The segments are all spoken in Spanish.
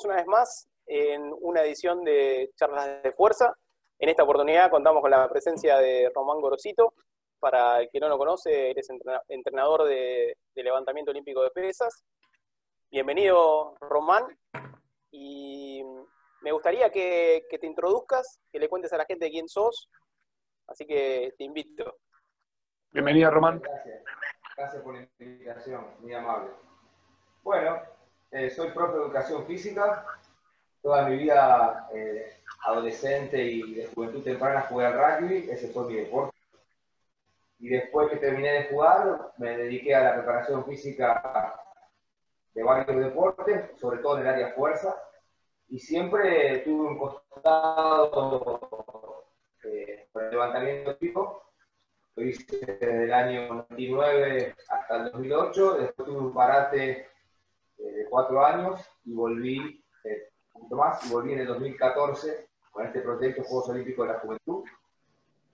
estamos una vez más en una edición de Charlas de Fuerza. En esta oportunidad contamos con la presencia de Román Gorosito. Para el que no lo conoce, eres entrenador de, levantamiento olímpico de pesas. Bienvenido, Román. Y me gustaría que, que te introduzcas, que le cuentes a la gente quién sos. Así que te invito. Bienvenido, Román. Gracias. Gracias por la invitación, muy amable. Bueno, eh, soy profe de educación física. Toda mi vida eh, adolescente y de juventud temprana jugué al rugby, ese fue mi deporte. Y después que terminé de jugar, me dediqué a la preparación física de varios deportes, sobre todo en el área fuerza. Y siempre tuve un costado eh, el levantamiento tipo lo hice desde el año 99 hasta el 2008, después tuve un parate cuatro años y volví eh, un poquito más, y volví en el 2014 con este proyecto Juegos Olímpicos de la Juventud.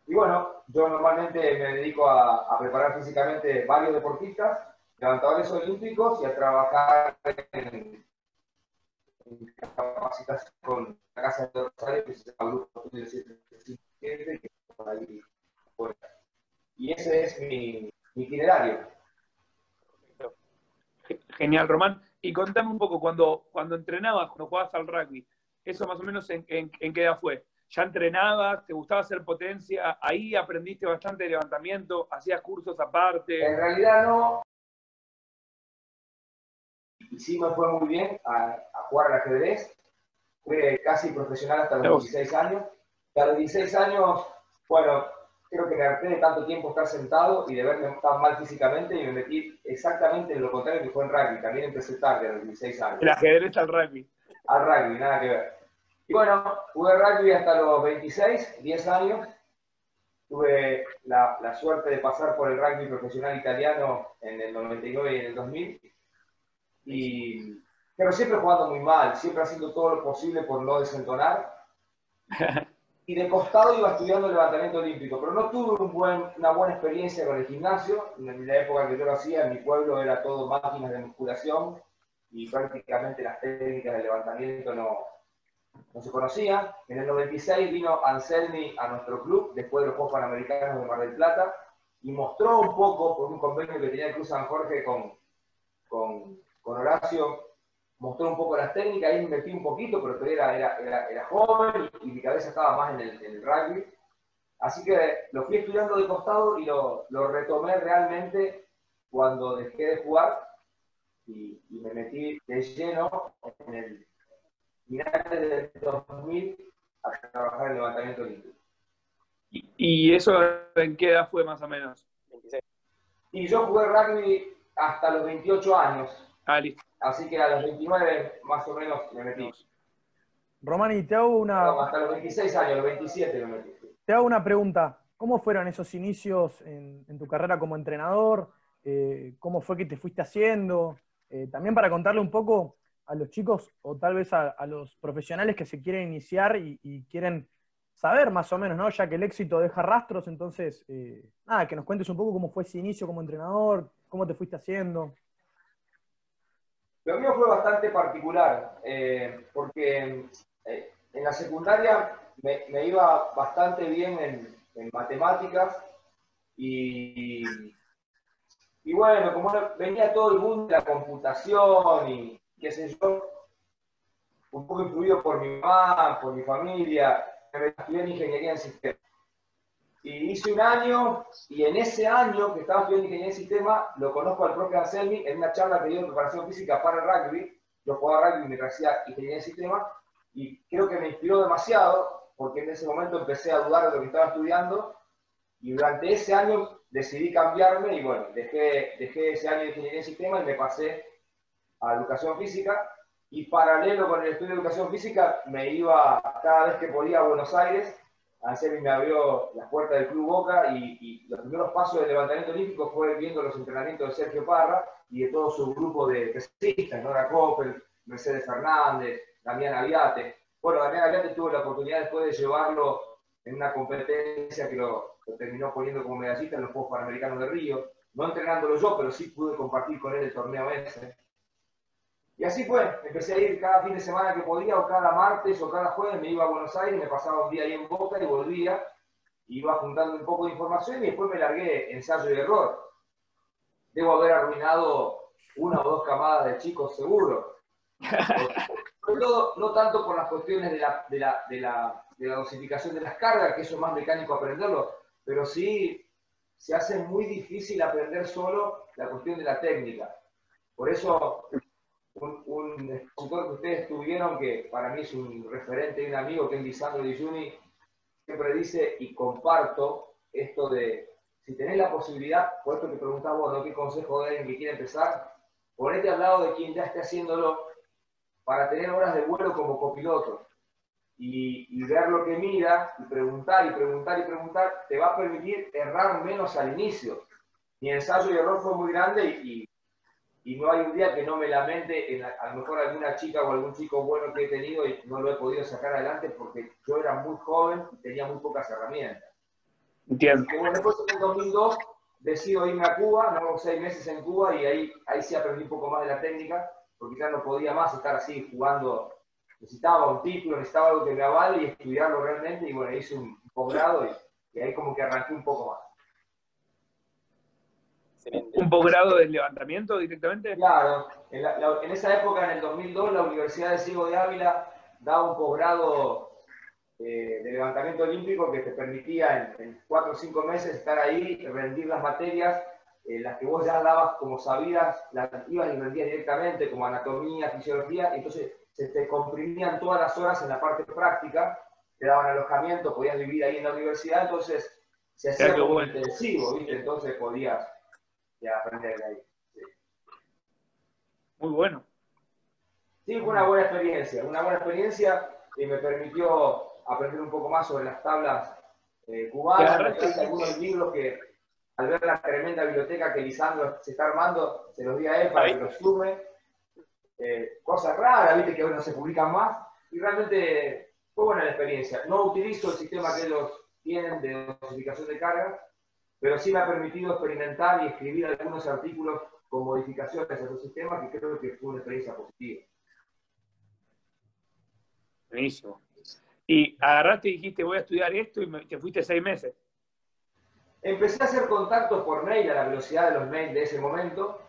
Y bueno, yo normalmente me dedico a, preparar físicamente varios deportistas, levantadores olímpicos y a trabajar en, en capacitación con la Casa de Rosario, que se llama Grupo ahí y ese es mi, itinerario. Genial, Román. Y contame un poco, cuando, cuando entrenabas, cuando jugabas al rugby, ¿eso más o menos en, qué edad fue? ¿Ya entrenabas? ¿Te gustaba hacer potencia? ¿Ahí aprendiste bastante de levantamiento? ¿Hacías cursos aparte? En realidad no. Y sí me fue muy bien a, jugar al ajedrez. Fui casi profesional hasta los 16 años. Y a los 16 años, bueno, creo que me harté de tanto tiempo estar sentado y de verme tan mal físicamente y me metí exactamente en lo contrario que fue en rugby. También empecé tarde, a los 16 años. El ajedrez al rugby. Al rugby, nada que ver. Y bueno, jugué rugby hasta los 26, 10 años. Tuve la, la suerte de pasar por el rugby profesional italiano en el 99 y en el 2000. Y, pero siempre jugando muy mal, siempre haciendo todo lo posible por no desentonar. y de costado iba estudiando levantamiento olímpico, pero no tuve una buena experiencia con el gimnasio. En la época que yo lo hacía, en mi pueblo era todo máquinas de musculación y prácticamente las técnicas de levantamiento no, no se conocían. En el 96 vino Anselmi a nuestro club, después de los Juegos Panamericanos de Mar del Plata, y mostró un poco, por un convenio que tenía el Cruz San Jorge con, con, con Horacio, mostró un poco las técnicas, ahí me metí un poquito, pero todavía era, era, era, joven y, mi cabeza estaba más en el, en el, rugby. Así que lo fui estudiando de costado y lo, lo retomé realmente cuando dejé de jugar y, y, me metí de lleno en el final del 2000 a trabajar en levantamiento olímpico. ¿Y, ¿Y eso en qué edad fue más o menos? 26. Y yo jugué rugby hasta los 28 años. Ah, listo. Así que a los 29 más o menos me metí. Romani, te hago una... hasta los 26 años, los 27 me metí. Te hago una pregunta. ¿Cómo fueron esos inicios en, tu carrera como entrenador? Eh, ¿Cómo fue que te fuiste haciendo? Eh, también para contarle un poco a los chicos o tal vez a, los profesionales que se quieren iniciar y, quieren saber más o menos, ¿no? Ya que el éxito deja rastros, entonces, eh, nada, que nos cuentes un poco cómo fue ese inicio como entrenador, cómo te fuiste haciendo. Lo mío fue bastante particular, eh, porque eh, en la secundaria me, iba bastante bien en, matemáticas y, bueno, como venía todo el mundo de la computación y qué sé yo, un poco influido por mi mamá, por mi familia, me estudié en ingeniería en sistemas. Y hice un año, y en ese año que estaba estudiando ingeniería en sistema, lo conozco al propio Anselmi en una charla que dio preparación física para el rugby. Yo jugaba rugby mientras hacía ingeniería en sistema, y creo que me inspiró demasiado, porque en ese momento empecé a dudar de lo que estaba estudiando, y durante ese año decidí cambiarme, y bueno, dejé, dejé ese año de ingeniería en sistema y me pasé a educación física, y paralelo con el estudio de educación física, me iba cada vez que podía a Buenos Aires Anselmi me abrió las puertas del Club Boca y, los primeros pasos del levantamiento olímpico fue viendo los entrenamientos de Sergio Parra y de todo su grupo de pesistas, Nora Coppel, Mercedes Fernández, Damián Aviate. Bueno, Damián Aviate tuvo la oportunidad después de llevarlo en una competencia que lo, terminó poniendo como medallista en los Juegos Panamericanos de Río. No entrenándolo yo, pero sí pude compartir con él el torneo ese. Y así fue, empecé a ir cada fin de semana que podía, o cada martes o cada jueves, me iba a Buenos Aires, me pasaba un día ahí en Boca y volvía, iba juntando un poco de información y después me largué ensayo y error. Debo haber arruinado una o dos camadas de chicos seguro. no tanto por las cuestiones de la, de, la, de, la, de la dosificación de las cargas, que eso es más mecánico aprenderlo, pero sí se hace muy difícil aprender solo la cuestión de la técnica. Por eso un, un expositor que ustedes tuvieron, que para mí es un referente y un amigo, que es Lisandro Di Giuni, siempre dice, y comparto esto de, si tenés la posibilidad, por esto que preguntás vos, ¿no? ¿qué consejo de alguien que quiere empezar? Ponete al lado de quien ya esté haciéndolo para tener horas de vuelo como copiloto. Y, y, ver lo que mira, y preguntar, y preguntar, y preguntar, te va a permitir errar menos al inicio. Mi ensayo y error fue muy grande y, y y no hay un día que no me lamente en a, lo mejor alguna chica o algún chico bueno que he tenido y no lo he podido sacar adelante porque yo era muy joven y tenía muy pocas herramientas. Entiendo. Y bueno, después en el 2002 decido irme a Cuba, no seis meses en Cuba y ahí, ahí sí aprendí un poco más de la técnica porque ya no podía más estar así jugando. Necesitaba un título, necesitaba algo que me avale y estudiarlo realmente y bueno, hice un posgrado y, y ahí como que arranqué un poco más. ¿Un posgrado de levantamiento directamente? Claro, en, esa época, en el 2002, la Universidad de Ciego de Ávila daba un posgrado eh, de levantamiento olímpico que te permitía en, cuatro o cinco meses estar ahí, rendir las materias, eh, las que vos ya dabas como sabidas, las ibas y rendías directamente, como anatomía, fisiología, entonces se te comprimían todas las horas en la parte práctica, te daban alojamiento, podías vivir ahí en la universidad, entonces se hacía como intensivo, ¿viste? Entonces podías y aprender de ahí. Muy bueno. Sí, fue una buena experiencia, una buena experiencia y me permitió aprender un poco más sobre las tablas eh, cubanas, algunos libros que al ver la tremenda biblioteca que Lisandro se está armando, se los di a él para que los sume. Eh, cosas raras, viste, que hoy no se publican más, y realmente fue buena la experiencia. No utilizo el sistema que ellos tienen de dosificación de carga, pero sí me ha permitido experimentar y escribir algunos artículos con modificaciones a esos sistemas que creo que fue una experiencia positiva. Buenísimo. Y agarraste y dijiste, voy a estudiar esto y te fuiste seis meses. Empecé a hacer contactos por mail a la velocidad de los mails de ese momento,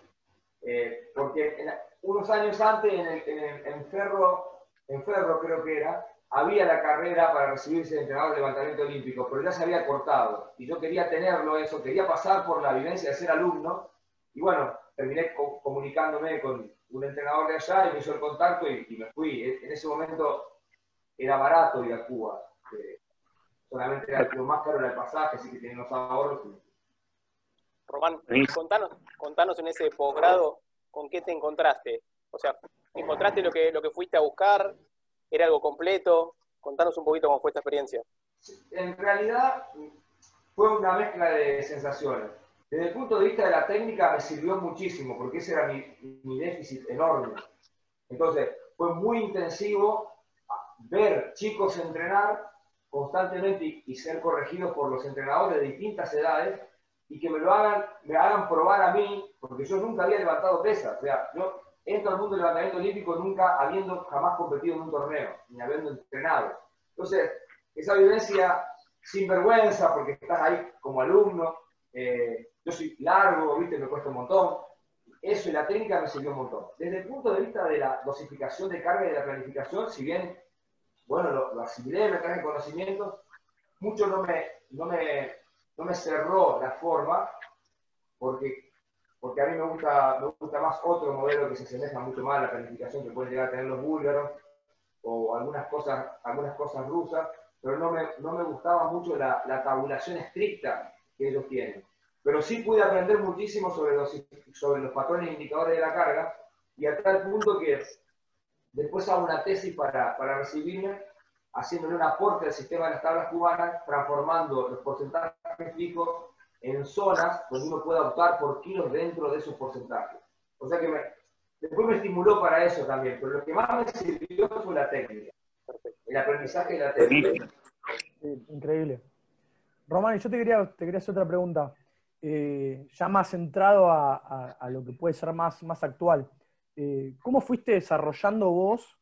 eh, porque unos años antes en, Ferro, en Ferro creo que era, había la carrera para recibirse de entrenador de levantamiento olímpico, pero ya se había cortado. Y yo quería tenerlo eso, quería pasar por la vivencia de ser alumno. Y bueno, terminé comunicándome con un entrenador de allá y me hizo el contacto y, me fui. En ese momento era barato ir a Cuba. solamente era lo más caro era el pasaje, así que tenía los ahorros. Román, contanos, contanos en ese posgrado con qué te encontraste. O sea, ¿encontraste lo que, lo que fuiste a buscar? ¿Era algo completo? Contanos un poquito cómo fue esta experiencia. En realidad fue una mezcla de sensaciones. Desde el punto de vista de la técnica me sirvió muchísimo, porque ese era mi, déficit enorme. Entonces, fue muy intensivo ver chicos entrenar constantemente y, ser corregidos por los entrenadores de distintas edades y que me lo hagan, me hagan probar a mí, porque yo nunca había levantado pesas. O sea, yo entro al mundo del levantamiento olímpico nunca habiendo jamás competido en un torneo, ni habiendo entrenado. Entonces, esa vivencia sin vergüenza, porque estás ahí como alumno, eh, yo soy largo, ¿viste? me cuesta un montón. Eso y la técnica me sirvió un montón. Desde el punto de vista de la dosificación de carga y de la planificación, si bien, bueno, lo, lo asimilé, me traje conocimientos, mucho no me, no, me, no me cerró la forma, porque porque a mí me gusta, me gusta más otro modelo que se asemeja mucho más a la planificación que pueden llegar a tener los búlgaros o algunas cosas, algunas cosas rusas, pero no me, no me gustaba mucho la, la, tabulación estricta que ellos tienen. Pero sí pude aprender muchísimo sobre los, sobre los patrones indicadores de la carga y a tal punto que después hago una tesis para, para recibirme haciéndole un aporte al sistema de las tablas cubanas, transformando los porcentajes fijos en zonas donde uno pueda optar por kilos dentro de esos porcentajes. O sea que después me estimuló para eso también, pero lo que más me sirvió fue la técnica, el aprendizaje de la técnica. increíble. Román, yo te quería, te quería hacer otra pregunta, eh, ya más centrado a, lo que puede ser más, más actual. eh, ¿cómo fuiste desarrollando vos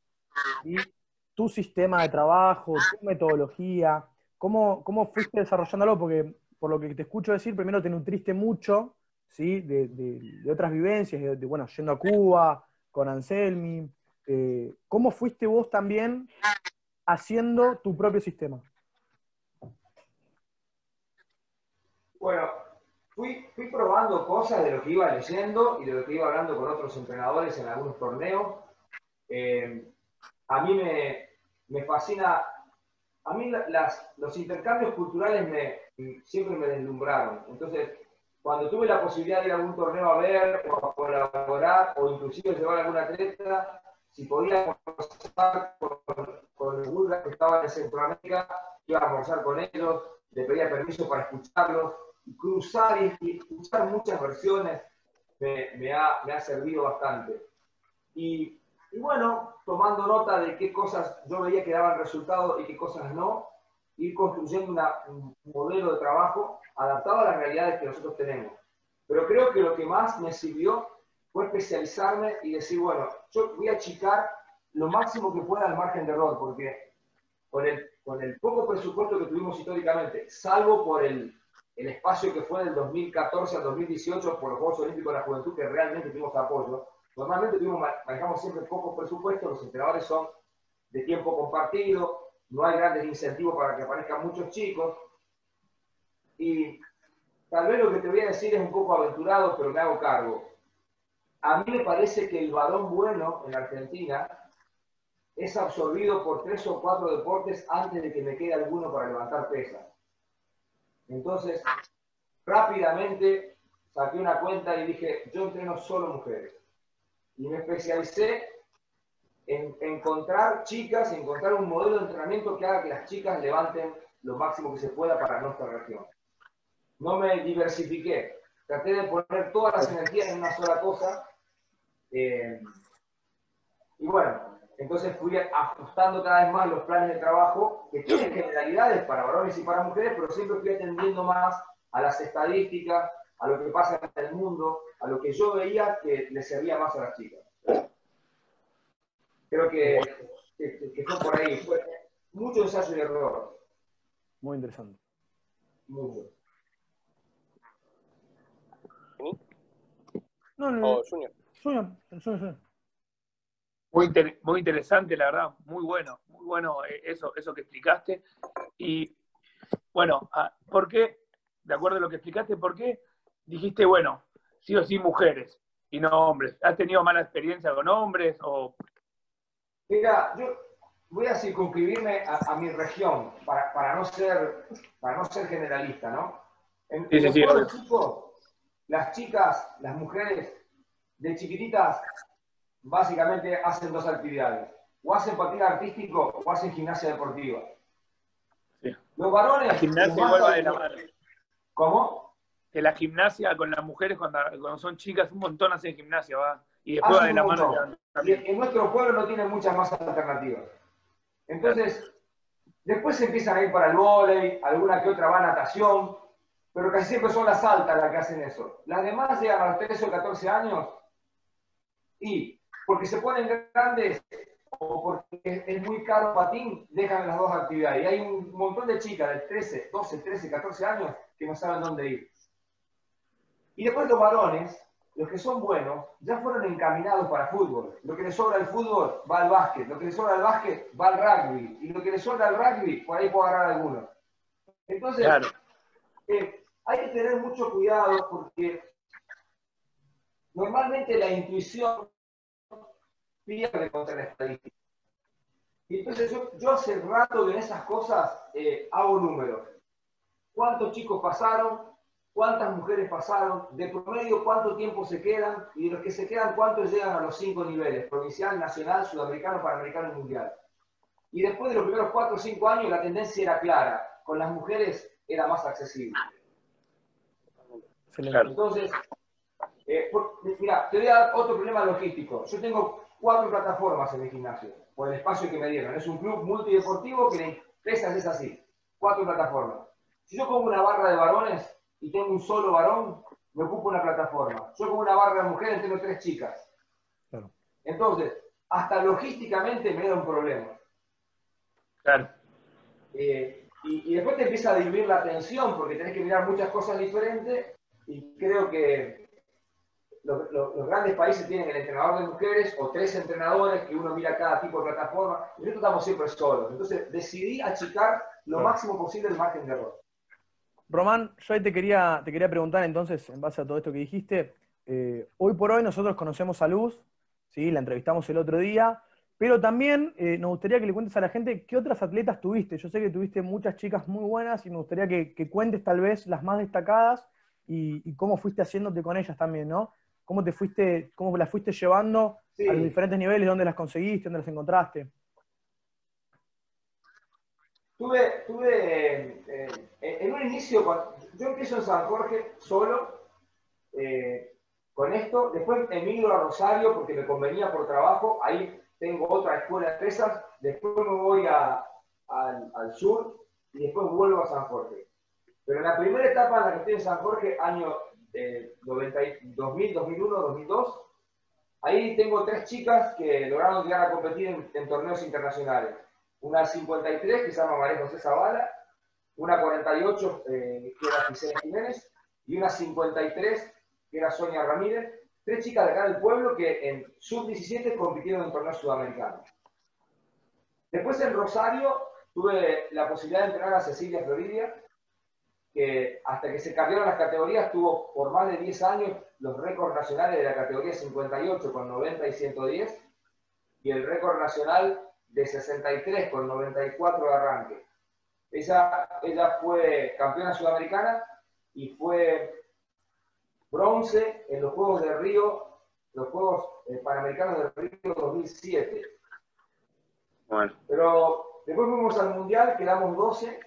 tu sistema de trabajo, tu metodología? ¿Cómo, ¿Cómo fuiste desarrollándolo? Porque por lo que te escucho decir, primero te nutriste mucho ¿sí? de, otras vivencias, de, bueno, yendo a Cuba, con Anselmi. Eh, ¿Cómo fuiste vos también haciendo tu propio sistema? Bueno, fui, probando cosas de lo que iba leyendo y de lo que iba hablando con otros entrenadores en algunos torneos. Eh, a mí me, me, fascina, a mí los intercambios culturales me, siempre me deslumbraron. Entonces, cuando tuve la posibilidad de ir a algún torneo a ver o a colaborar o inclusive llevar a algún atleta, si podía conversar con, con los que estaban en Centroamérica, iba a almorzar con ellos, le pedía permiso para escucharlos, cruzar y, escuchar muchas versiones me, me, ha, me ha, servido bastante. Y, y, bueno, tomando nota de qué cosas yo veía que daban resultado y qué cosas no, ir construyendo un modelo de trabajo adaptado a las realidades que nosotros tenemos. Pero creo que lo que más me sirvió fue especializarme y decir, bueno, yo voy a achicar lo máximo que pueda al margen de error, porque con el, con el poco presupuesto que tuvimos históricamente, salvo por el, el espacio que fue del 2014 al 2018 por los Juegos Olímpicos de la Juventud, que realmente tuvimos apoyo, normalmente tuvimos, manejamos siempre pocos presupuestos, los entrenadores son de tiempo compartido, no hay grandes incentivos para que aparezcan muchos chicos. Y tal vez lo que te voy a decir es un poco aventurado, pero me hago cargo. A mí me parece que el varón bueno en Argentina es absorbido por tres o cuatro deportes antes de que me quede alguno para levantar pesas. Entonces, rápidamente saqué una cuenta y dije, yo entreno solo mujeres. Y me especialicé en encontrar chicas, encontrar un modelo de entrenamiento que haga que las chicas levanten lo máximo que se pueda para nuestra región. No me diversifiqué, traté de poner todas las energías en una sola cosa. Eh, y bueno, entonces fui ajustando cada vez más los planes de trabajo, que tienen generalidades para varones y para mujeres, pero siempre fui atendiendo más a las estadísticas, a lo que pasa en el mundo, a lo que yo veía que le servía más a las chicas. Creo que, que, fue por ahí. Fue mucho ensayo y error. Muy interesante. Mucho. No, no, no. Junior. Junior, Junior, Muy, muy interesante, la verdad, muy bueno, muy bueno eh, eso, eso que explicaste. Y bueno, ah, ¿por qué, de acuerdo a lo que explicaste, por qué dijiste, bueno, sí o sí mujeres y no hombres? ¿Has tenido mala experiencia con hombres o Mira, yo voy a circunscribirme a, mi región para, no ser, para no ser generalista, ¿no? En, sí, sí, las chicas, las mujeres de chiquititas, básicamente hacen dos actividades. O hacen patín artístico o hacen gimnasia deportiva. Los varones... La gimnasia igual va de la mano. ¿Cómo? Que la gimnasia con las mujeres cuando, cuando son chicas un montón hacen gimnasia, va. Y después de la mano en nuestro pueblo no tiene muchas más alternativas. Entonces, después se empiezan a ir para el vóley, alguna que otra va a natación, pero casi siempre son las altas las que hacen eso. Las demás llegan a los 13 o 14 años y porque se ponen grandes o porque es muy caro patín, dejan las dos actividades. Y hay un montón de chicas de 13, 12, 13, 14 años que no saben dónde ir. Y después los varones, los que son buenos ya fueron encaminados para fútbol. Lo que les sobra al fútbol va al básquet, lo que les sobra al básquet va al rugby, y lo que les sobra al rugby, por ahí puedo agarrar alguno. Entonces, eh, hay que tener mucho cuidado porque normalmente la intuición pierde contra la estadística. Y entonces yo, hace rato que en esas cosas eh, hago números. ¿Cuántos chicos pasaron? Cuántas mujeres pasaron, de promedio cuánto tiempo se quedan y de los que se quedan cuántos llegan a los cinco niveles, provincial, nacional, sudamericano, panamericano y mundial. Y después de los primeros cuatro o cinco años la tendencia era clara, con las mujeres era más accesible. Entonces, eh, mira, te voy a dar otro problema logístico. Yo tengo cuatro plataformas en mi gimnasio, por el espacio que me dieron. Es un club multideportivo que la empresa es así, cuatro plataformas. Si yo pongo una barra de varones, y tengo un solo varón, me ocupo una plataforma. Yo con una barra de mujeres tengo tres chicas. Entonces, hasta logísticamente me da un problema. Claro. Eh, y, y, después te empieza a diluir la atención porque tenés que mirar muchas cosas diferentes y creo que los, los, los, grandes países tienen el entrenador de mujeres o tres entrenadores que uno mira cada tipo de plataforma y nosotros estamos siempre solos. Entonces decidí achicar lo máximo posible el margen de error. Román, yo ahí te quería, te quería preguntar entonces, en base a todo esto que dijiste, eh, hoy por hoy nosotros conocemos a Luz, ¿sí? la entrevistamos el otro día, pero también eh, nos gustaría que le cuentes a la gente qué otras atletas tuviste. Yo sé que tuviste muchas chicas muy buenas y me gustaría que, que cuentes tal vez las más destacadas y, y, cómo fuiste haciéndote con ellas también, ¿no? ¿Cómo te fuiste, cómo las fuiste llevando sí. a los diferentes niveles, dónde las conseguiste, dónde las encontraste? Tuve, tuve eh, en un inicio, yo empiezo en San Jorge solo, eh, con esto, después emigro a Rosario porque me convenía por trabajo, ahí tengo otra escuela de pesas, después me voy al, sur y después vuelvo a San Jorge. Pero en la primera etapa en la que estoy en San Jorge, año eh, 90, 2000, 2001, 2002, ahí tengo tres chicas que lograron llegar a competir en torneos internacionales. Una 53 que se llama María José Zavala, una 48 eh, que era Gisela Jiménez. Y una 53 que era Sonia Ramírez, tres chicas de acá del pueblo que en sub-17 compitieron en torneos sudamericanos. Después en Rosario tuve la posibilidad de entrenar a Cecilia Floridia, que hasta que se cambiaron las categorías tuvo por más de 10 años los récords nacionales de la categoría 58 con 90 y 110 y el récord nacional de 63 con 94 de arranque. Ella, ella fue campeona sudamericana y fue bronce en los Juegos de Río, los Juegos eh, Panamericanos de Río 2007. Bueno. Pero después fuimos al Mundial, quedamos 12.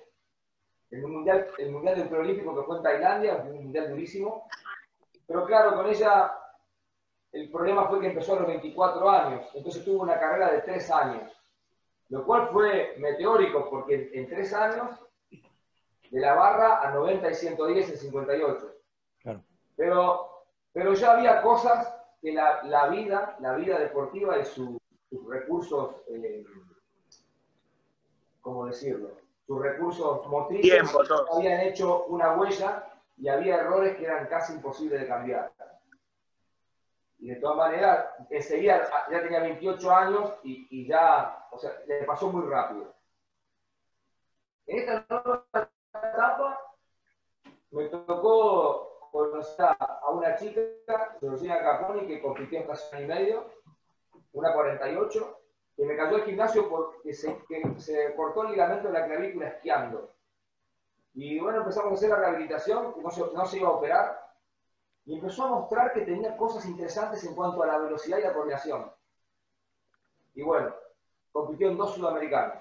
El Mundial, el mundial del Preolímpico que fue en Tailandia, un Mundial durísimo. Pero claro, con ella el problema fue que empezó a los 24 años, entonces tuvo una carrera de 3 años, lo cual fue meteórico porque en, en 3 años, de la barra a 90 y 110 en 58. Claro. Pero, pero ya había cosas que la, la vida, la vida deportiva y su, sus recursos, eh, ¿cómo decirlo? Sus recursos motrices Tiempo, habían hecho una huella y había errores que eran casi imposibles de cambiar. Y de todas maneras, enseguida ya tenía 28 años y, ya, o sea, le pasó muy rápido. En esta nueva etapa me tocó conocer a una chica, Georgina Caponi, que compitió en casi año y medio, una 48, que me cayó al gimnasio porque se, que se cortó el ligamento de la clavícula esquiando. Y bueno, empezamos a hacer la rehabilitación, no se, no se iba a operar, y empezó a mostrar que tenía cosas interesantes en cuanto a la velocidad y la coordinación. Y bueno, compitió en dos sudamericanos.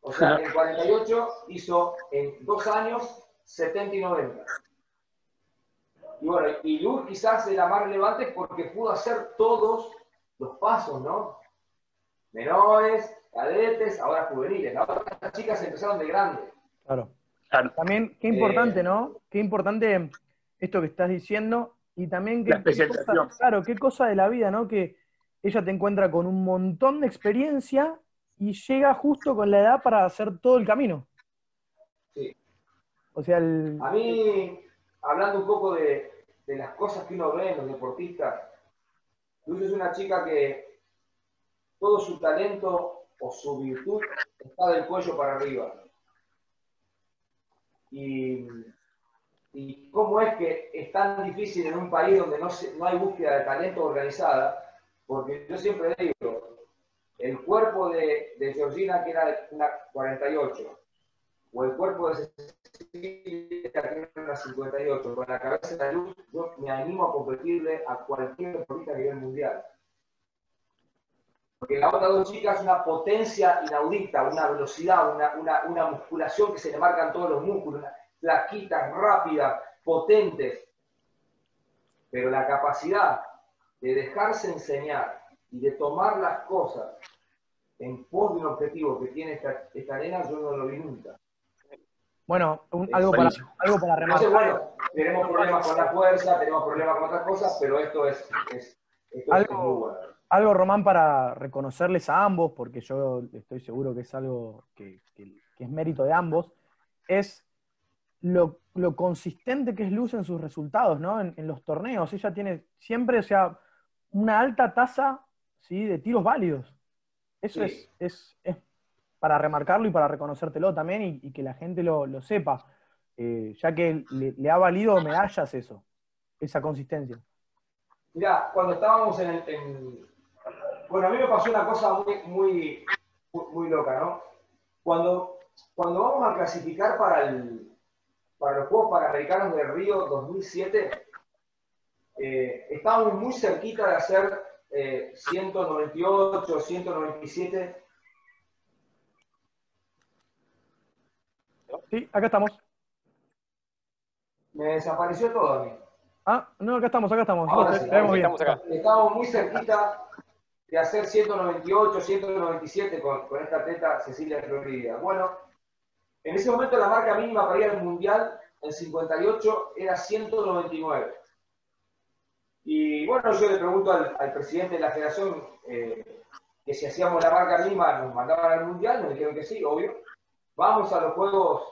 O sea, en 48 hizo en dos años 70 y 90. Y bueno, y Luz quizás era más relevante porque pudo hacer todos los pasos, ¿no? Menores, cadetes, ahora juveniles. Ahora las chicas empezaron de grandes. Claro. Claro. También, qué importante, Eh, ¿no? Qué importante esto que estás diciendo y también qué, La especialización. qué cosa- claro, qué cosa de la vida, ¿no? Que ella te encuentra con un montón de experiencia y llega justo con la edad para hacer todo el camino. Sí. O sea, el, A mí, hablando un poco de, de las cosas que uno ve en los deportistas, Luz es una chica que todo su talento o su virtud está del cuello para arriba. Y, y cómo es que es tan difícil en un país donde no, se- no hay búsqueda de talento organizada, porque yo siempre digo, el cuerpo de, Georgina, que era una 48, o el cuerpo de Cecilia, que era una 58, con la cabeza de la luz, yo me animo a competirle a cualquier deportista a nivel mundial. Porque la otra dos chicas es una potencia inaudita, una velocidad, una, una, musculación que se le marcan todos los músculos, flaquitas, rápidas, potentes. Pero la capacidad de dejarse enseñar y de tomar las cosas en pos de un objetivo que tiene esta, esta nena, yo no lo vi nunca. bueno, un- algo, para, algo para remarcar. bueno, tenemos problemas con la fuerza, tenemos problemas con otras cosas, pero esto es, es- esto es Algo- muy bueno. algo, Román, para reconocerles a ambos, porque yo estoy seguro que es algo que, es mérito de ambos, es lo, consistente que es Luz en sus resultados, ¿no? En, los torneos. Ella tiene siempre, o sea, una alta tasa ¿sí? de tiros válidos. Eso es, es, para remarcarlo y para reconocértelo también y, que la gente lo, sepa, eh, ya que le, ha valido medallas eso, esa consistencia. Mira, cuando estábamos en, el, Bueno, a mí me pasó una cosa muy, muy, muy loca, ¿no? Cuando, cuando vamos a clasificar para, el, para los Juegos Panamericanos de Río 2007, eh, estábamos muy cerquita de hacer 198, eh, 197. Sí, acá estamos. Me desapareció todo a mí. Ah, no, acá estamos, acá estamos. Estamos, acá. Estábamos muy cerquita de hacer 198, 197 con, con esta atleta Cecilia Florida. Bueno, en ese momento la marca mínima para ir al Mundial en 58 era 199. Y bueno, yo le pregunto al, presidente de la federación eh, que si hacíamos la marca mínima nos mandaban al Mundial, nos dijeron que sí, obvio. Vamos a los Juegos,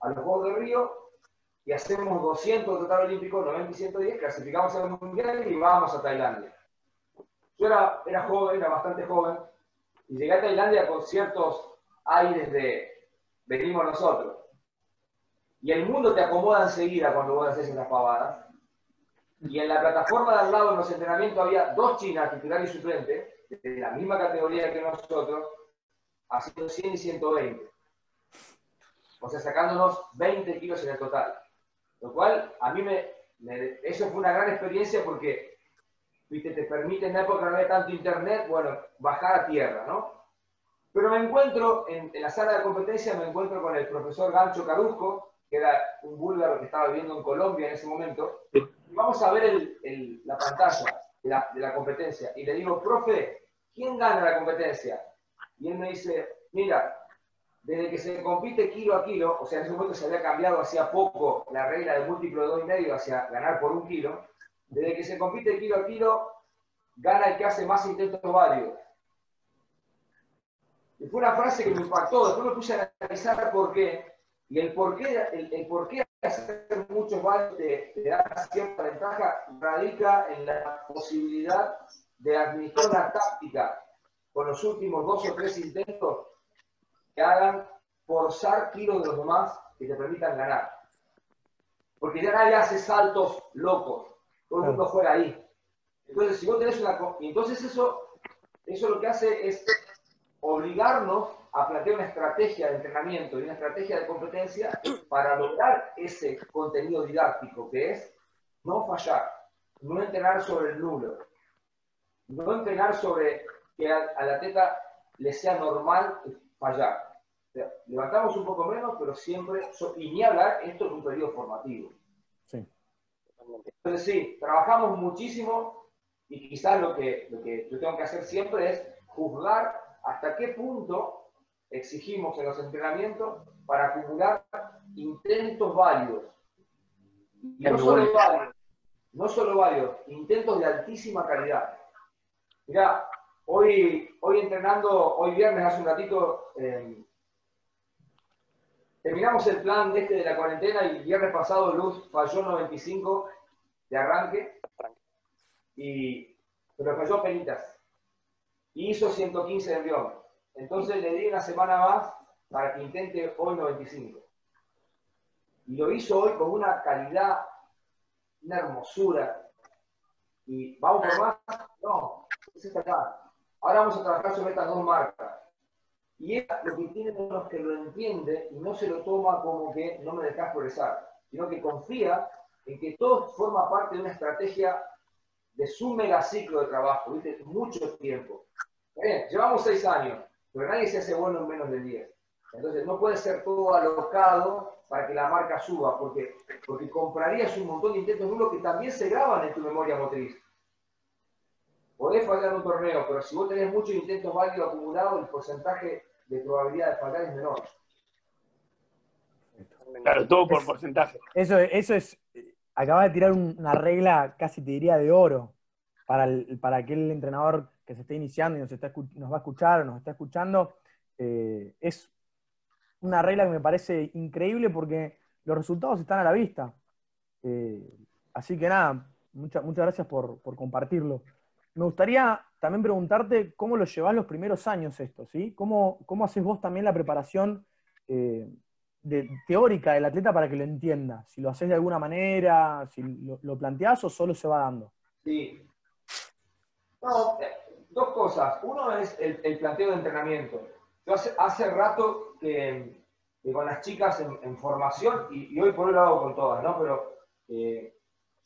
a los Juegos de Río y hacemos 200 total olímpico, 90 y 110, clasificamos al Mundial y vamos a Tailandia. Yo era, era joven, era bastante joven, y llegué a Tailandia con ciertos aires de venimos nosotros. Y el mundo te acomoda enseguida cuando vos haces esas pavadas. Y en la plataforma de al lado, en los entrenamientos, había dos chinas, titular y suplente, de la misma categoría que nosotros, haciendo 100 y 120. O sea, sacándonos 20 kilos en el total. Lo cual, a mí me, eso fue una gran experiencia porque, viste, te permite en la época no había tanto internet, bueno, bajar a tierra, ¿no? Pero me encuentro, en, en la sala de competencia, me encuentro con el profesor Gancho Carusco, que era un búlgaro que estaba viviendo en Colombia en ese momento, vamos a ver la pantalla de la, competencia. Y le digo, profe, ¿quién gana la competencia? Y él me dice, mira, desde que se compite kilo a kilo, o sea, en ese momento se había cambiado hacía poco la regla de múltiplo de 2,5 hacia ganar por un kilo, desde que se compite kilo a kilo, gana el que hace más intentos válidos. Y fue una frase que me impactó, después me puse a analizar por qué, y el por qué, el, por qué hacer muchos vales te, da cierta ventaja radica en la posibilidad de administrar una táctica con los últimos dos o tres intentos que hagan forzar kilos de los demás que te permitan ganar. Porque ya nadie hace saltos locos, todo el mundo juega ahí. Entonces, si vos tenés una... Entonces eso, eso lo que hace es obligarnos a plantear una estrategia de entrenamiento y una estrategia de competencia para lograr ese contenido didáctico que es no fallar, no entrenar sobre el nulo, no entrenar sobre que a, la teta le sea normal fallar. levantamos un poco menos, pero siempre, y ni hablar, esto es un periodo formativo. Sí. Entonces sí, trabajamos muchísimo y quizás lo que, lo que yo tengo que hacer siempre es juzgar hasta qué punto exigimos en los entrenamientos para acumular intentos válidos. Y no solo válidos, no solo válidos, intentos de altísima calidad. Mira, hoy, hoy entrenando, hoy viernes, hace un ratito, em, terminamos el plan de este de la cuarentena y viernes pasado Luz falló 95 de arranque, y, pero falló penitas hizo 115 de envión. Entonces le di una semana más para que intente hoy 95. Y lo hizo hoy con una calidad, una hermosura. Y vamos por más. No, es esta acá. Ahora vamos a trabajar sobre estas dos marcas. Y es lo que tiene los que lo entiende y no se lo toma como que no me dejas progresar, sino que confía en que todo forma parte de una estrategia de su megaciclo de trabajo, ¿viste? Mucho tiempo. Bien, llevamos seis años, pero nadie se hace bueno en menos de diez. Entonces no puede ser todo alocado para que la marca suba, porque, porque comprarías un montón de intentos nulos que también se graban en tu memoria motriz. Podés fallar un torneo, pero si vos tenés muchos intentos válidos acumulados, el porcentaje de probabilidad de fallar es menor. Claro, todo por porcentaje. Eso, eso es, acaba de tirar una regla, casi te diría, de oro. para, para aquel entrenador que se esté iniciando y nos, está, nos va a escuchar o nos está escuchando, eh, es una regla que me parece increíble porque los resultados están a la vista. Eh, así que nada, muchas muchas gracias por, compartirlo. Me gustaría también preguntarte cómo lo llevas los primeros años esto, ¿sí? ¿Cómo, cómo haces vos también la preparación eh, teórica del atleta para que lo entienda? Si lo haces de alguna manera, si lo, lo planteás o solo se va dando. Sí. No, dos cosas. Uno es el, planteo de entrenamiento. Yo hace, hace rato que, con las chicas en, formación, y, hoy por hoy lo hago con todas, ¿no? Pero eh,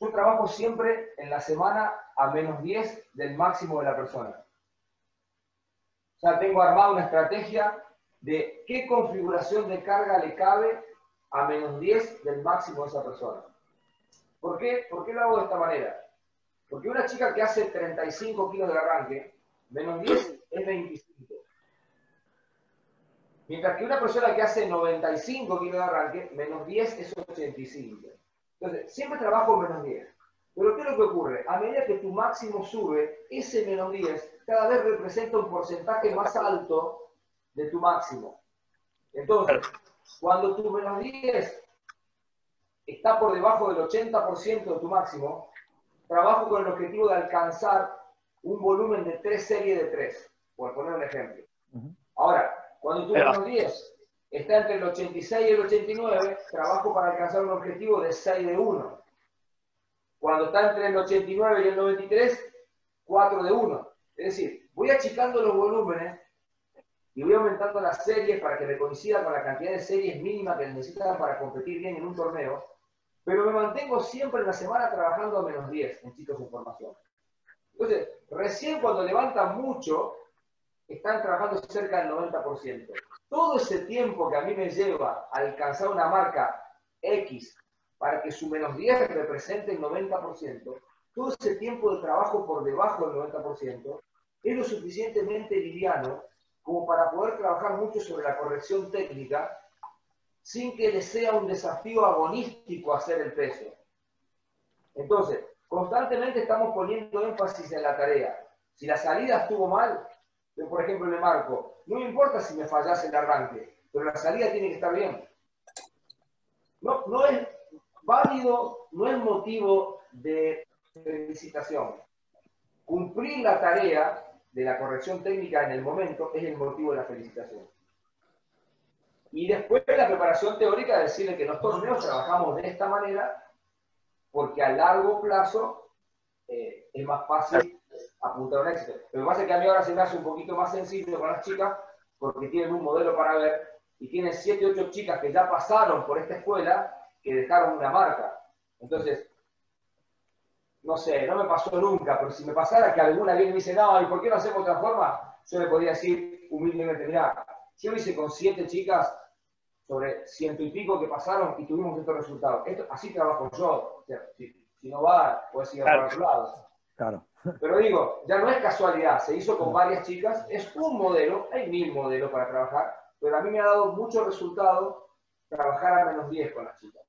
yo trabajo siempre en la semana a menos 10 del máximo de la persona. Sea, tengo armada una estrategia de qué configuración de carga le cabe a menos 10 del máximo de esa persona. ¿Por qué? ¿Por qué lo hago de esta manera? Porque una chica que hace 35 kilos de arranque, menos 10 es 25. Mientras que una persona que hace 95 kilos de arranque, menos 10 es 85. Entonces, siempre trabajo menos 10. Pero ¿qué es lo que ocurre? A medida que tu máximo sube, ese menos 10 cada vez representa un porcentaje más alto de tu máximo. Entonces, cuando tu menos 10 está por debajo del 80% de tu máximo, trabajo con el objetivo de alcanzar un volumen de tres series de tres, por poner un ejemplo. Ahora, cuando tú menos 10 está entre el 86 y el 89, trabajo para alcanzar un objetivo de 6 de 1. Cuando está entre el 89 y el 93, 4 de 1. Es decir, voy achicando los volúmenes y voy aumentando las series para que me coincida con la cantidad de series mínimas que necesitan para competir bien en un torneo pero me mantengo siempre en la semana trabajando a menos 10 en chicos de formación. Entonces, recién cuando levantan mucho, están trabajando cerca del 90%. Todo ese tiempo que a mí me lleva a alcanzar una marca X para que su menos 10 represente el 90%, todo ese tiempo de trabajo por debajo del 90% es lo suficientemente liviano como para poder trabajar mucho sobre la corrección técnica sin que le sea un desafío agonístico hacer el peso. Entonces, constantemente estamos poniendo énfasis en la tarea. Si la salida estuvo mal, yo por ejemplo le marco, no me importa si me fallase el arranque, pero la salida tiene que estar bien. No, no es válido, no es motivo de felicitación. Cumplir la tarea de la corrección técnica en el momento es el motivo de la felicitación. Y después la preparación teórica, decirle que torneos trabajamos de esta manera, porque a largo plazo eh, es más fácil apuntar a un éxito. Lo que pasa es que a mí ahora se me hace un poquito más sencillo con las chicas, porque tienen un modelo para ver, y tienen 7, 8 chicas que ya pasaron por esta escuela, que dejaron una marca. Entonces, no sé, no me pasó nunca, pero si me pasara que alguna viene y me dice, no, ¿y por qué no hacemos otra forma? Yo le podría decir humildemente, mira, yo hice con siete chicas, sobre ciento y pico que pasaron y tuvimos estos resultados. Esto, así trabajo yo. si, no va, puedes ir a otro lado. Claro. Pero digo, ya no es casualidad, se hizo con varias chicas, es un modelo, hay mil modelos para trabajar, pero a mí me ha dado mucho resultado trabajar a menos 10 con las chicas.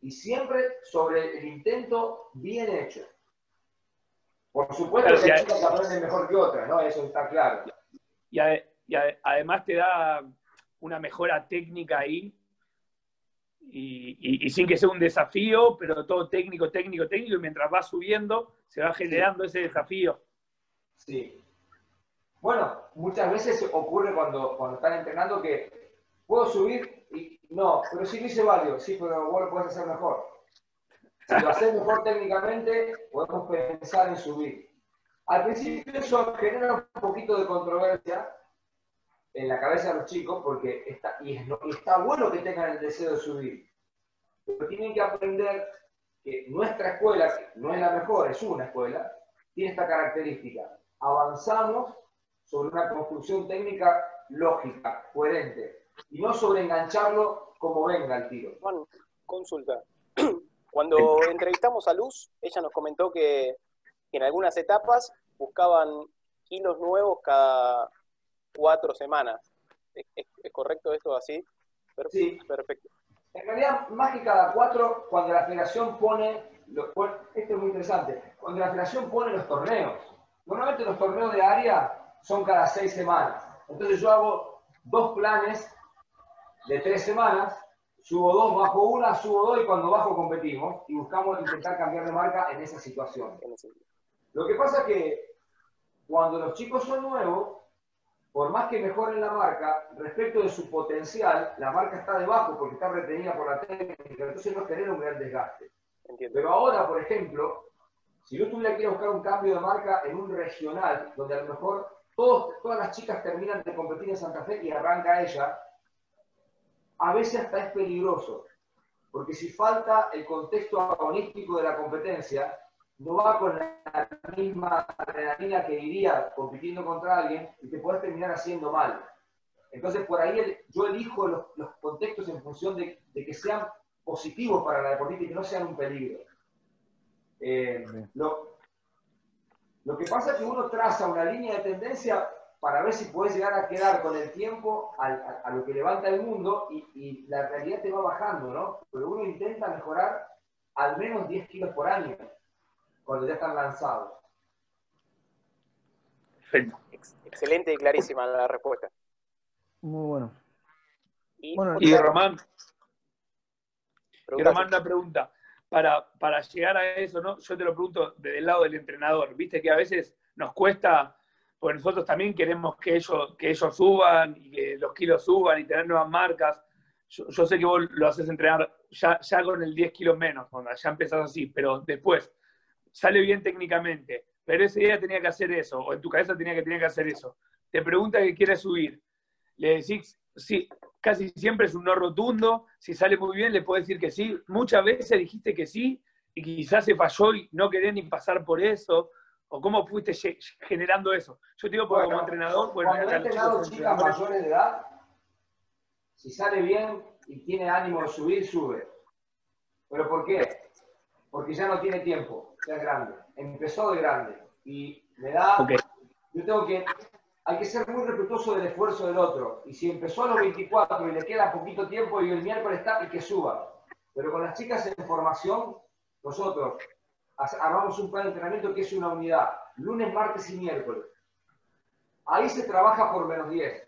Y siempre sobre el intento bien hecho. Por supuesto que hay chicas que aprenden mejor que otras, ¿no? Eso está claro. Y, y además te da una mejora técnica ahí. Y, sin que sea un desafío, pero todo técnico, técnico, técnico, y mientras va subiendo, se va generando ese desafío. Sí. Bueno, muchas veces ocurre cuando, cuando están entrenando que puedo subir y no, pero si lo hice varios, sí, pero vos lo puedes hacer mejor. Si lo haces mejor técnicamente, podemos pensar en subir. Al principio eso genera un poquito de controversia, en la cabeza de los chicos, porque está, y, está bueno que tengan el deseo de subir, pero tienen que aprender que nuestra escuela, que no es la mejor, es una escuela, tiene esta característica. Avanzamos sobre una construcción técnica lógica, coherente, y no sobre engancharlo como venga el tiro. Juan, consulta. Cuando entrevistamos a Luz, ella nos comentó que en algunas etapas buscaban kilos nuevos cada, cuatro semanas. ¿Es, correcto esto así? sí. Perfecto. En realidad, más que cada cuatro, cuando la federación pone esto es muy interesante, cuando la federación pone los torneos, normalmente los torneos de área son cada seis semanas. Entonces yo hago dos planes de tres semanas, subo dos, bajo una, subo dos y cuando bajo competimos y buscamos intentar cambiar de marca en esa situación. Lo que pasa es que cuando los chicos son nuevos, por más que mejoren la marca, respecto de su potencial, la marca está debajo porque está retenida por la técnica, entonces no genera un gran desgaste. Pero ahora, por ejemplo, si yo tuviera que ir a buscar un cambio de marca en un regional, donde a lo mejor todas las chicas terminan de competir en Santa Fe y arranca ella, a veces hasta es peligroso, porque si falta el contexto agonístico de la competencia, no va con la misma adrenalina que iría compitiendo contra alguien y te puedes terminar haciendo mal. Entonces, por ahí yo elijo los, contextos en función de, que sean positivos para la deportista y que no sean un peligro. Eh, lo, lo que pasa es que uno traza una línea de tendencia para ver si puedes llegar a quedar con el tiempo a, lo que levanta el mundo y, y, la realidad te va bajando, ¿no? Pero uno intenta mejorar al menos 10 kilos por año cuando ya están lanzados. Excelente y clarísima la respuesta. Muy bueno. Y, bueno, y Román, y Román, una pregunta. Para, para llegar a eso, ¿no? Yo te lo pregunto desde el lado del entrenador. Viste que a veces nos cuesta, porque nosotros también queremos que ellos, que ellos suban y que los kilos suban y tener nuevas marcas. Yo, sé que vos lo haces entrenar ya, ya con el 10 kilos menos, ya empezás así, pero después, sale bien técnicamente, pero ese día tenía que hacer eso, o en tu cabeza tenía que, tenía que hacer eso. Te pregunta que quieres subir, le decís, sí, casi siempre es un no rotundo, si sale muy bien le puedes decir que sí, muchas veces dijiste que sí y quizás se falló y no querés ni pasar por eso, o cómo fuiste generando eso. Yo te digo como entrenador, bueno, cuando he entrenado chicas mayores de edad, si sale bien y tiene ánimo de subir, sube. ¿Pero por qué? Porque ya no tiene tiempo ya es grande. Empezó de grande. Y me da. Yo tengo que. Hay que ser muy respetuoso del esfuerzo del otro. Y si empezó a los 24 y le queda poquito tiempo y el miércoles está, y que suba. Pero con las chicas en formación, nosotros armamos un plan de entrenamiento que es una unidad. Lunes, martes y miércoles. Ahí se trabaja por menos 10.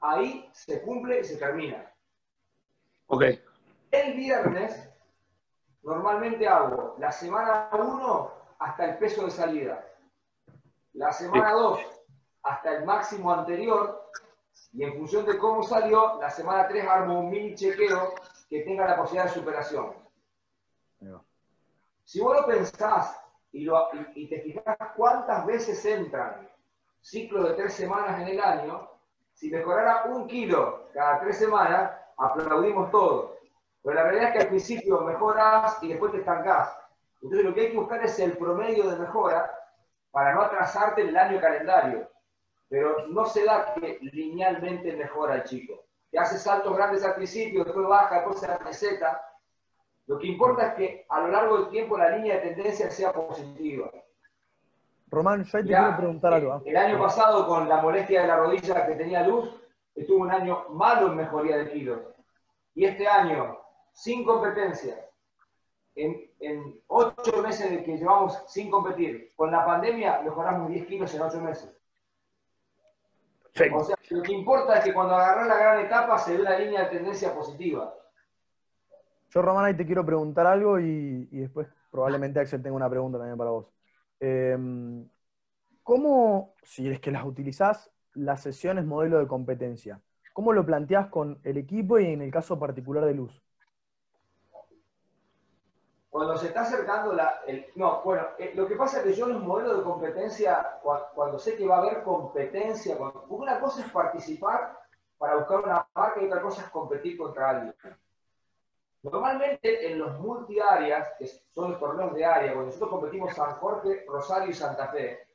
Ahí se cumple y se termina. Ok. El viernes Normalmente hago la semana 1 hasta el peso de salida, la semana 2 hasta el máximo anterior y en función de cómo salió, la semana 3 armo un mini chequeo que tenga la posibilidad de superación. Si vos lo pensás y, y, te fijas cuántas veces entran ciclos de tres semanas en el año, si mejorara un kilo cada tres semanas, aplaudimos todos. Pero la realidad es que al principio mejoras y después te estancás. Entonces lo que hay que buscar es el promedio de mejora para no atrasarte en el año calendario. Pero no se da que linealmente mejora el chico. Que hace saltos grandes al principio, después baja, después se receta. Lo que importa es que a lo largo del tiempo la línea de tendencia sea positiva. Román, yo te quiero preguntar algo. ¿ah? El año pasado, con la molestia de la rodilla que tenía Luz, estuvo un año malo en mejoría de kilos. Y este año, sin competencia, en, ocho meses de que llevamos sin competir, con la pandemia mejoramos 10 kilos en ocho meses. O sea, lo que importa es que cuando agarras la gran etapa se ve una línea de tendencia positiva. Yo, Román, ahí te quiero preguntar algo y, después probablemente Axel tenga una pregunta también para vos. Em, ¿Cómo, si es que las utilizás, las sesiones modelo de competencia? ¿Cómo lo planteás con el equipo y en el caso particular de Luz? Cuando se está acercando la... no, bueno, eh, lo que pasa es que yo los modelos de competencia, cuando, sé que va a haber competencia, una cosa es participar para buscar una marca y otra cosa es competir contra alguien. Normalmente en los multiáreas, que son los torneos de área, cuando nosotros competimos San Jorge, Rosario y Santa Fe,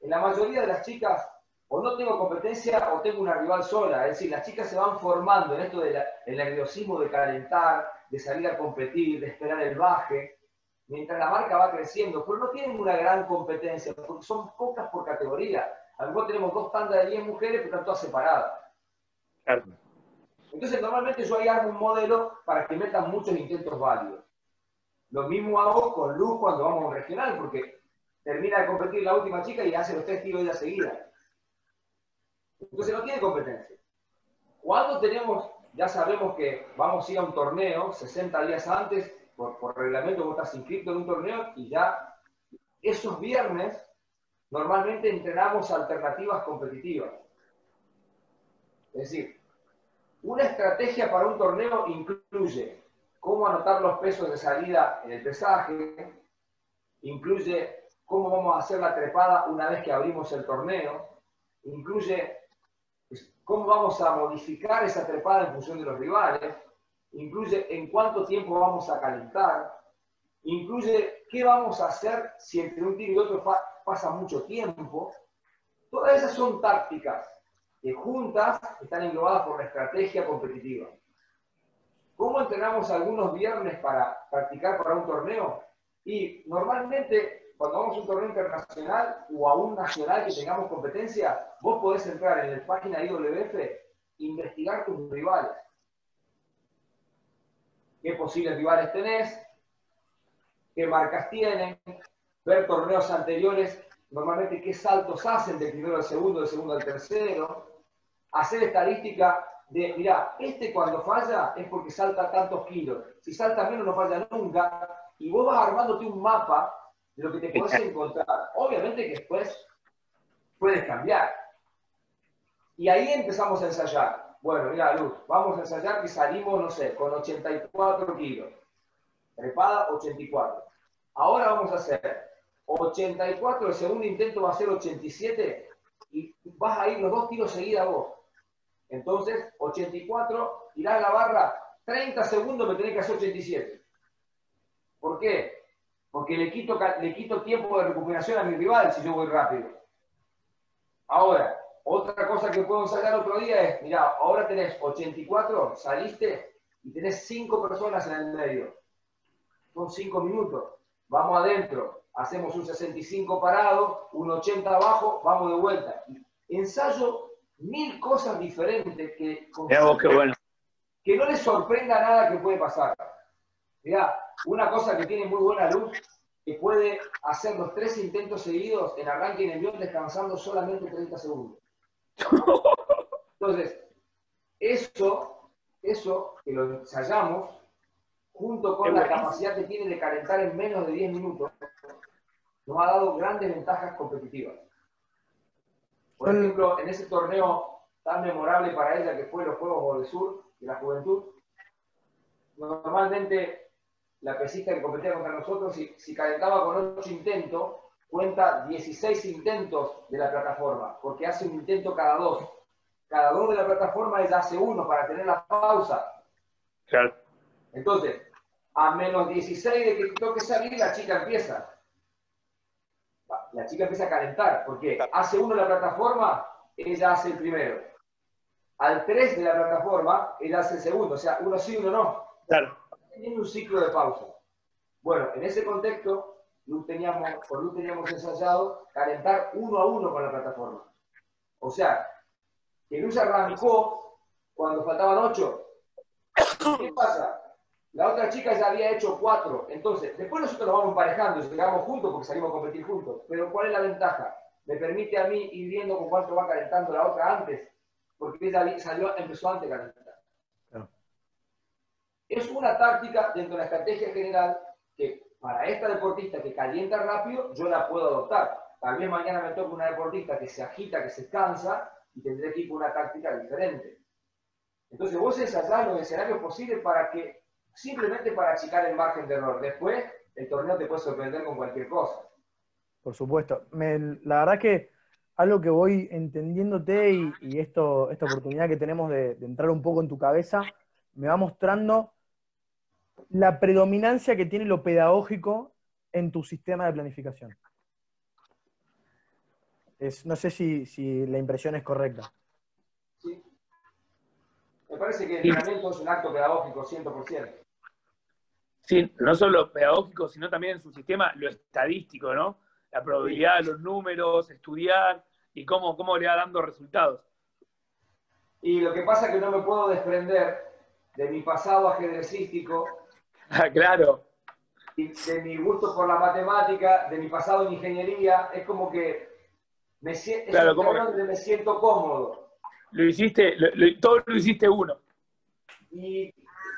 en la mayoría de las chicas o no tengo competencia o tengo una rival sola. Es decir, las chicas se van formando en esto del nerviosismo de calentar, de salir a competir, de esperar el baje, mientras la marca va creciendo, pero no tienen una gran competencia, porque son pocas por categoría. A lo mejor tenemos dos tandas de 10 mujeres, pero están todas separadas. Entonces, normalmente yo ahí hago un modelo para que metan muchos intentos válidos. Lo mismo hago con Luz cuando vamos a un regional, porque termina de competir la última chica y hace los tres tiros de la seguida. Entonces no tiene competencia. Cuando tenemos, ya sabemos que vamos a ir a un torneo 60 días antes, por, reglamento vos estás inscrito en un torneo y ya esos viernes normalmente entrenamos alternativas competitivas. Es decir, una estrategia para un torneo incluye cómo anotar los pesos de salida en el pesaje, incluye cómo vamos a hacer la trepada una vez que abrimos el torneo, incluye cómo vamos a modificar esa trepada en función de los rivales, incluye en cuánto tiempo vamos a calentar, incluye qué vamos a hacer si entre un tiro y otro pasa mucho tiempo. Todas esas son tácticas que juntas están englobadas por la estrategia competitiva. ¿Cómo entrenamos algunos viernes para practicar para un torneo? Y normalmente, cuando vamos a un torneo internacional o a un nacional que tengamos competencia, vos podés entrar en la página IWF e investigar tus rivales. ¿Qué posibles rivales tenés? ¿Qué marcas tienen? Ver torneos anteriores, normalmente qué saltos hacen del primero al segundo, del segundo al tercero. Hacer estadística de, mira, este cuando falla es porque salta tantos kilos. Si salta menos no falla nunca. Y vos vas armándote un mapa de lo que te puedes encontrar. Obviamente que después puedes cambiar. Y ahí empezamos a ensayar. Bueno, mira, Luz, vamos a ensayar que salimos, no sé, con 84 kilos. Trepada, 84. Ahora vamos a hacer 84, el segundo intento va a ser 87 y vas a ir los dos tiros seguidos vos. Entonces, 84, tirás la barra, 30 segundos me tenés que hacer 87. ¿Por qué? Porque le quito, le quito tiempo de recuperación a mi rival si yo voy rápido. Ahora, otra cosa que puedo ensayar otro día es, mira, ahora tenés 84, saliste y tenés 5 personas en el medio. Son 5 minutos. Vamos adentro, hacemos un 65 parado, un 80 abajo, vamos de vuelta. Ensayo mil cosas diferentes que, bueno. que no les sorprenda nada que puede pasar. Mirá, una cosa que tiene muy buena luz, que puede hacer los tres intentos seguidos en arranque y en envión descansando solamente 30 segundos. Entonces, eso, eso que lo ensayamos, junto con la capacidad que tiene de calentar en menos de 10 minutos, nos ha dado grandes ventajas competitivas. Por ejemplo, en ese torneo tan memorable para ella que fue los Juegos del Sur de la Juventud, normalmente la pesista que competía contra nosotros, si, si calentaba con 8 intentos, cuenta 16 intentos de la plataforma, porque hace un intento cada dos. Cada dos de la plataforma ella hace uno para tener la pausa. Claro. Entonces, a menos 16 de que toque salir, la chica empieza la chica empieza a calentar, porque hace uno la plataforma, ella hace el primero. Al 3 de la plataforma, ella hace el segundo, o sea, uno sí, uno no. Claro. Tiene un ciclo de pausa. Bueno, en ese contexto, Luz teníamos, por Luz teníamos ensayado calentar uno a uno con la plataforma. O sea, que Luz arrancó cuando faltaban ocho. ¿Qué pasa? La otra chica ya había hecho cuatro. Entonces, después nosotros nos vamos emparejando, llegamos juntos porque salimos a competir juntos. Pero ¿cuál es la ventaja? Me permite a mí ir viendo con cuánto va calentando la otra antes, porque ella salió, empezó antes de calentar. Es una táctica dentro de la estrategia general que para esta deportista que calienta rápido, yo la puedo adoptar. Tal vez mañana me toque una deportista que se agita, que se cansa, y tendré que ir con una táctica diferente. Entonces vos ensayás los escenarios posibles para que simplemente para achicar el margen de error. Después, el torneo te puede sorprender con cualquier cosa. Por supuesto. la verdad que algo que voy entendiéndote y, esto, esta oportunidad que tenemos de, entrar un poco en tu cabeza, me va mostrando la predominancia que tiene lo pedagógico en tu sistema de planificación. no sé si, si la impresión es correcta. Sí. Me parece que el entrenamiento es un acto pedagógico 100%. Sí, no solo pedagógico, sino también en su sistema lo estadístico, ¿no? La probabilidad de los números, estudiar y cómo, cómo le va dando resultados. Y lo que pasa es que no me puedo desprender de mi pasado ajedrecístico. Ah, claro. de mi gusto por la matemática, de mi pasado en ingeniería, es como que me, siento, Claro, es un donde me siento cómodo. Lo hiciste, lo- lo- todo lo hiciste uno. Y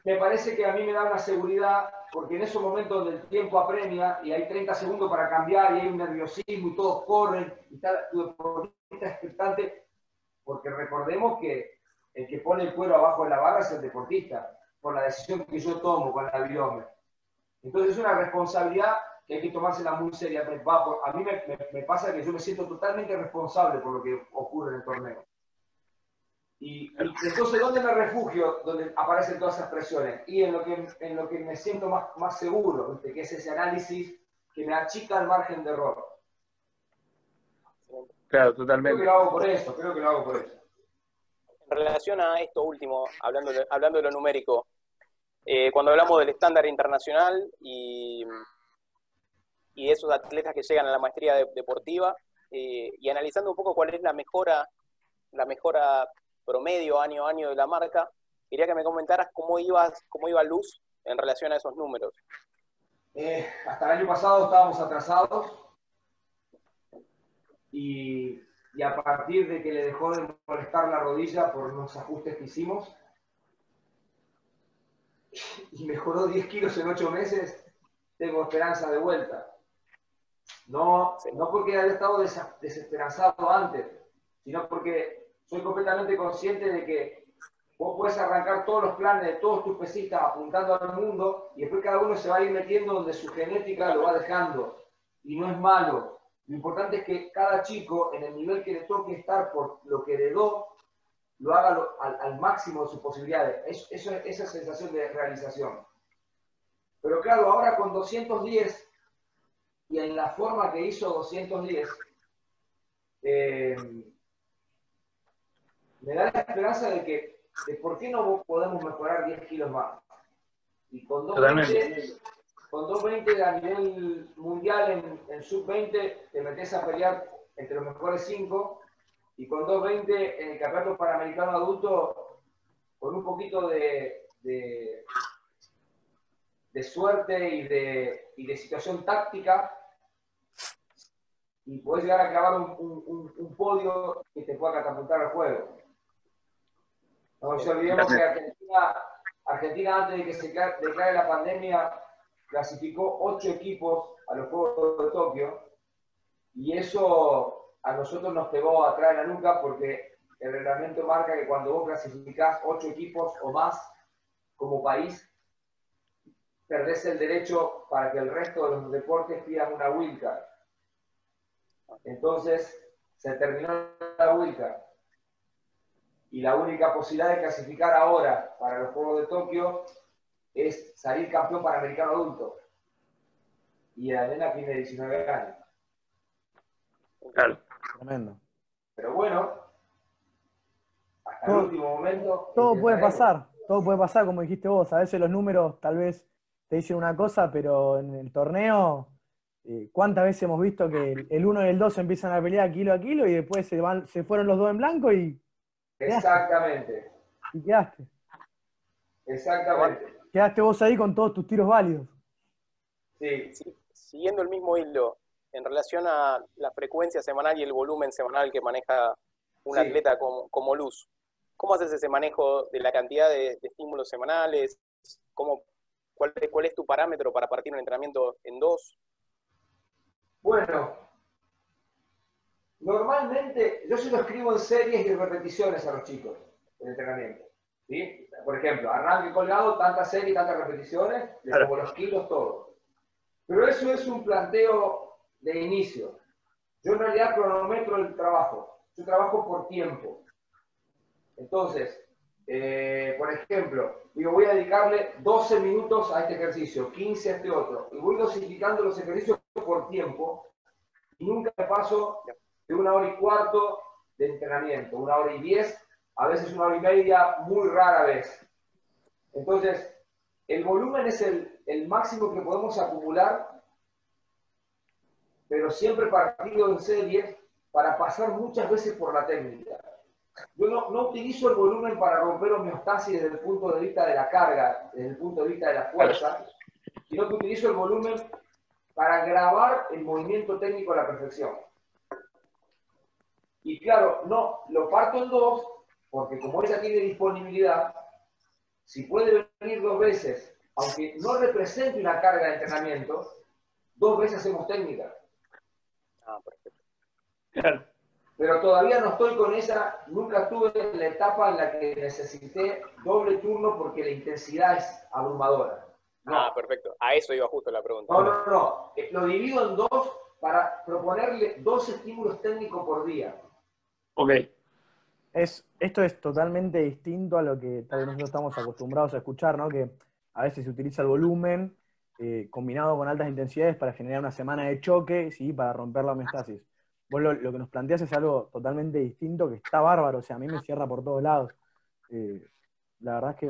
me parece que a mí me da una seguridad, porque en esos momentos donde el tiempo apremia y hay 30 segundos para cambiar y hay un nerviosismo y todos corren y está tu deportista expectante, porque recordemos que el que pone el cuero abajo de la barra es el deportista, por la decisión que yo tomo con la biome. Entonces es una responsabilidad que hay que tomársela muy por- A mí me, me- me pasa que yo me siento totalmente responsable por lo que ocurre en el torneo. Y, y entonces, ¿dónde me refugio? Donde aparecen todas esas presiones. Y en lo que, en lo que me siento más, más seguro, ¿viste? que es ese análisis que me achica el margen de error. Claro, Creo que totalmente. lo hago por eso, creo que lo hago por eso. En relación a esto último, hablando de, hablando de lo numérico, eh, cuando hablamos del estándar internacional y, y esos atletas que llegan a la maestría de- deportiva, eh, y analizando un poco cuál es la mejora, la mejora promedio año a año de la marca, quería que me comentaras cómo ibas, cómo iba Luz en relación a esos números. Eh, hasta el año pasado estábamos atrasados y, y a partir de que le dejó de molestar la rodilla por unos ajustes que hicimos y mejoró 10 kilos en 8 meses, tengo esperanza de vuelta. No, no porque haya estado desesperanzado antes, sino porque soy completamente consciente de que vos puedes arrancar todos los planes de todos tus pesistas apuntando al mundo y después cada uno se va a ir metiendo donde su genética lo va dejando. Y no es malo. Lo importante es que cada chico, en el nivel que le toque estar por lo que heredó, lo haga lo- al, al máximo de sus posibilidades. Es, eso, esa sensación de realización. Pero claro, ahora con 210 y en la forma que hizo 210, eh, me da la esperanza de que, de por qué no podemos mejorar 10 kilos más. Y con 220, con 220 a nivel mundial en, en sub-20 te metes a pelear entre los mejores 5 y con 220 en el campeonato panamericano adulto con un poquito de, de, de suerte y de, y de situación táctica y puedes llegar a clavar un, un- un- podio que te pueda catapultar al juego. No nos olvidemos que Argentina, Argentina antes de que se cla- declare la pandemia, clasificó ocho equipos a los Juegos de Tokio y eso a nosotros nos pegó atrás de la nuca porque el reglamento marca que cuando vos clasificás ocho equipos o más como país, perdés el derecho para que el resto de los deportes pidan una wildcard. Entonces, se terminó la wildcard. Y la única posibilidad de clasificar ahora para los Juegos de Tokio es salir campeón panamericano adulto. Y la nena tiene 19 años. Claro. Tremendo. Pero bueno, hasta Todo- el último momento. Todo puede pasar, todo puede pasar, como dijiste vos. A veces los números tal vez te dicen una cosa, pero en el torneo, eh, ¿cuántas veces hemos visto que el- el 1 y el 2 empiezan a pelear kilo a kilo y después se, van, se fueron los dos en blanco y, Exactamente, y quedaste? exactamente. Quedaste vos ahí con todos tus tiros válidos. Sí. Sí, siguiendo el mismo hilo, en relación a la frecuencia semanal y el volumen semanal que maneja un Sí. atleta como, como Luz, ¿cómo haces ese manejo de la cantidad de, de estímulos semanales? ¿Cómo, cuál, es- ¿Cuál es tu parámetro para partir un entrenamiento en dos? Bueno, normalmente yo se lo escribo en series y repeticiones a los chicos el entrenamiento. ¿Sí? Por ejemplo, arranque colgado, tantas series, tantas repeticiones, le Claro. pongo los kilos, todo. Pero eso es un planteo de inicio. Yo en realidad cronometro el trabajo. Yo trabajo por tiempo. Entonces, eh, por ejemplo, digo, voy a dedicarle 12 minutos a este ejercicio, 15 a este otro. Y voy dosificando los ejercicios por tiempo y nunca me paso de una hora y cuarto de entrenamiento, una hora y diez, a veces una hora y media, muy rara vez. Entonces, el volumen es el, el máximo que podemos acumular, pero siempre partido en series para pasar muchas veces por la técnica. Yo no, no utilizo el volumen para romper homeostasis desde el punto de vista de la carga, desde el punto de vista de la fuerza, sino que utilizo el volumen para grabar el movimiento técnico a la perfección. Y claro, no, lo parto en dos, porque como ella tiene disponibilidad, si puede venir dos veces, aunque no represente una carga de entrenamiento, dos veces hacemos técnica. Ah, perfecto. Claro. Pero todavía no estoy con esa, nunca estuve en la etapa en la que necesité doble turno porque la intensidad es abrumadora. No, Ah, perfecto. A eso iba justo la pregunta. no, no, no. Eh, Lo divido en dos para proponerle dos estímulos técnicos por día. Ok. Es, esto es totalmente distinto a lo que tal vez nosotros estamos acostumbrados a escuchar, ¿no? Que a veces se utiliza el volumen eh, combinado con altas intensidades para generar una semana de choque, ¿sí? Para romper la homeostasis. Vos lo, lo que nos planteas es algo totalmente distinto que está bárbaro, o sea, a mí me cierra por todos lados. Eh, la verdad es que.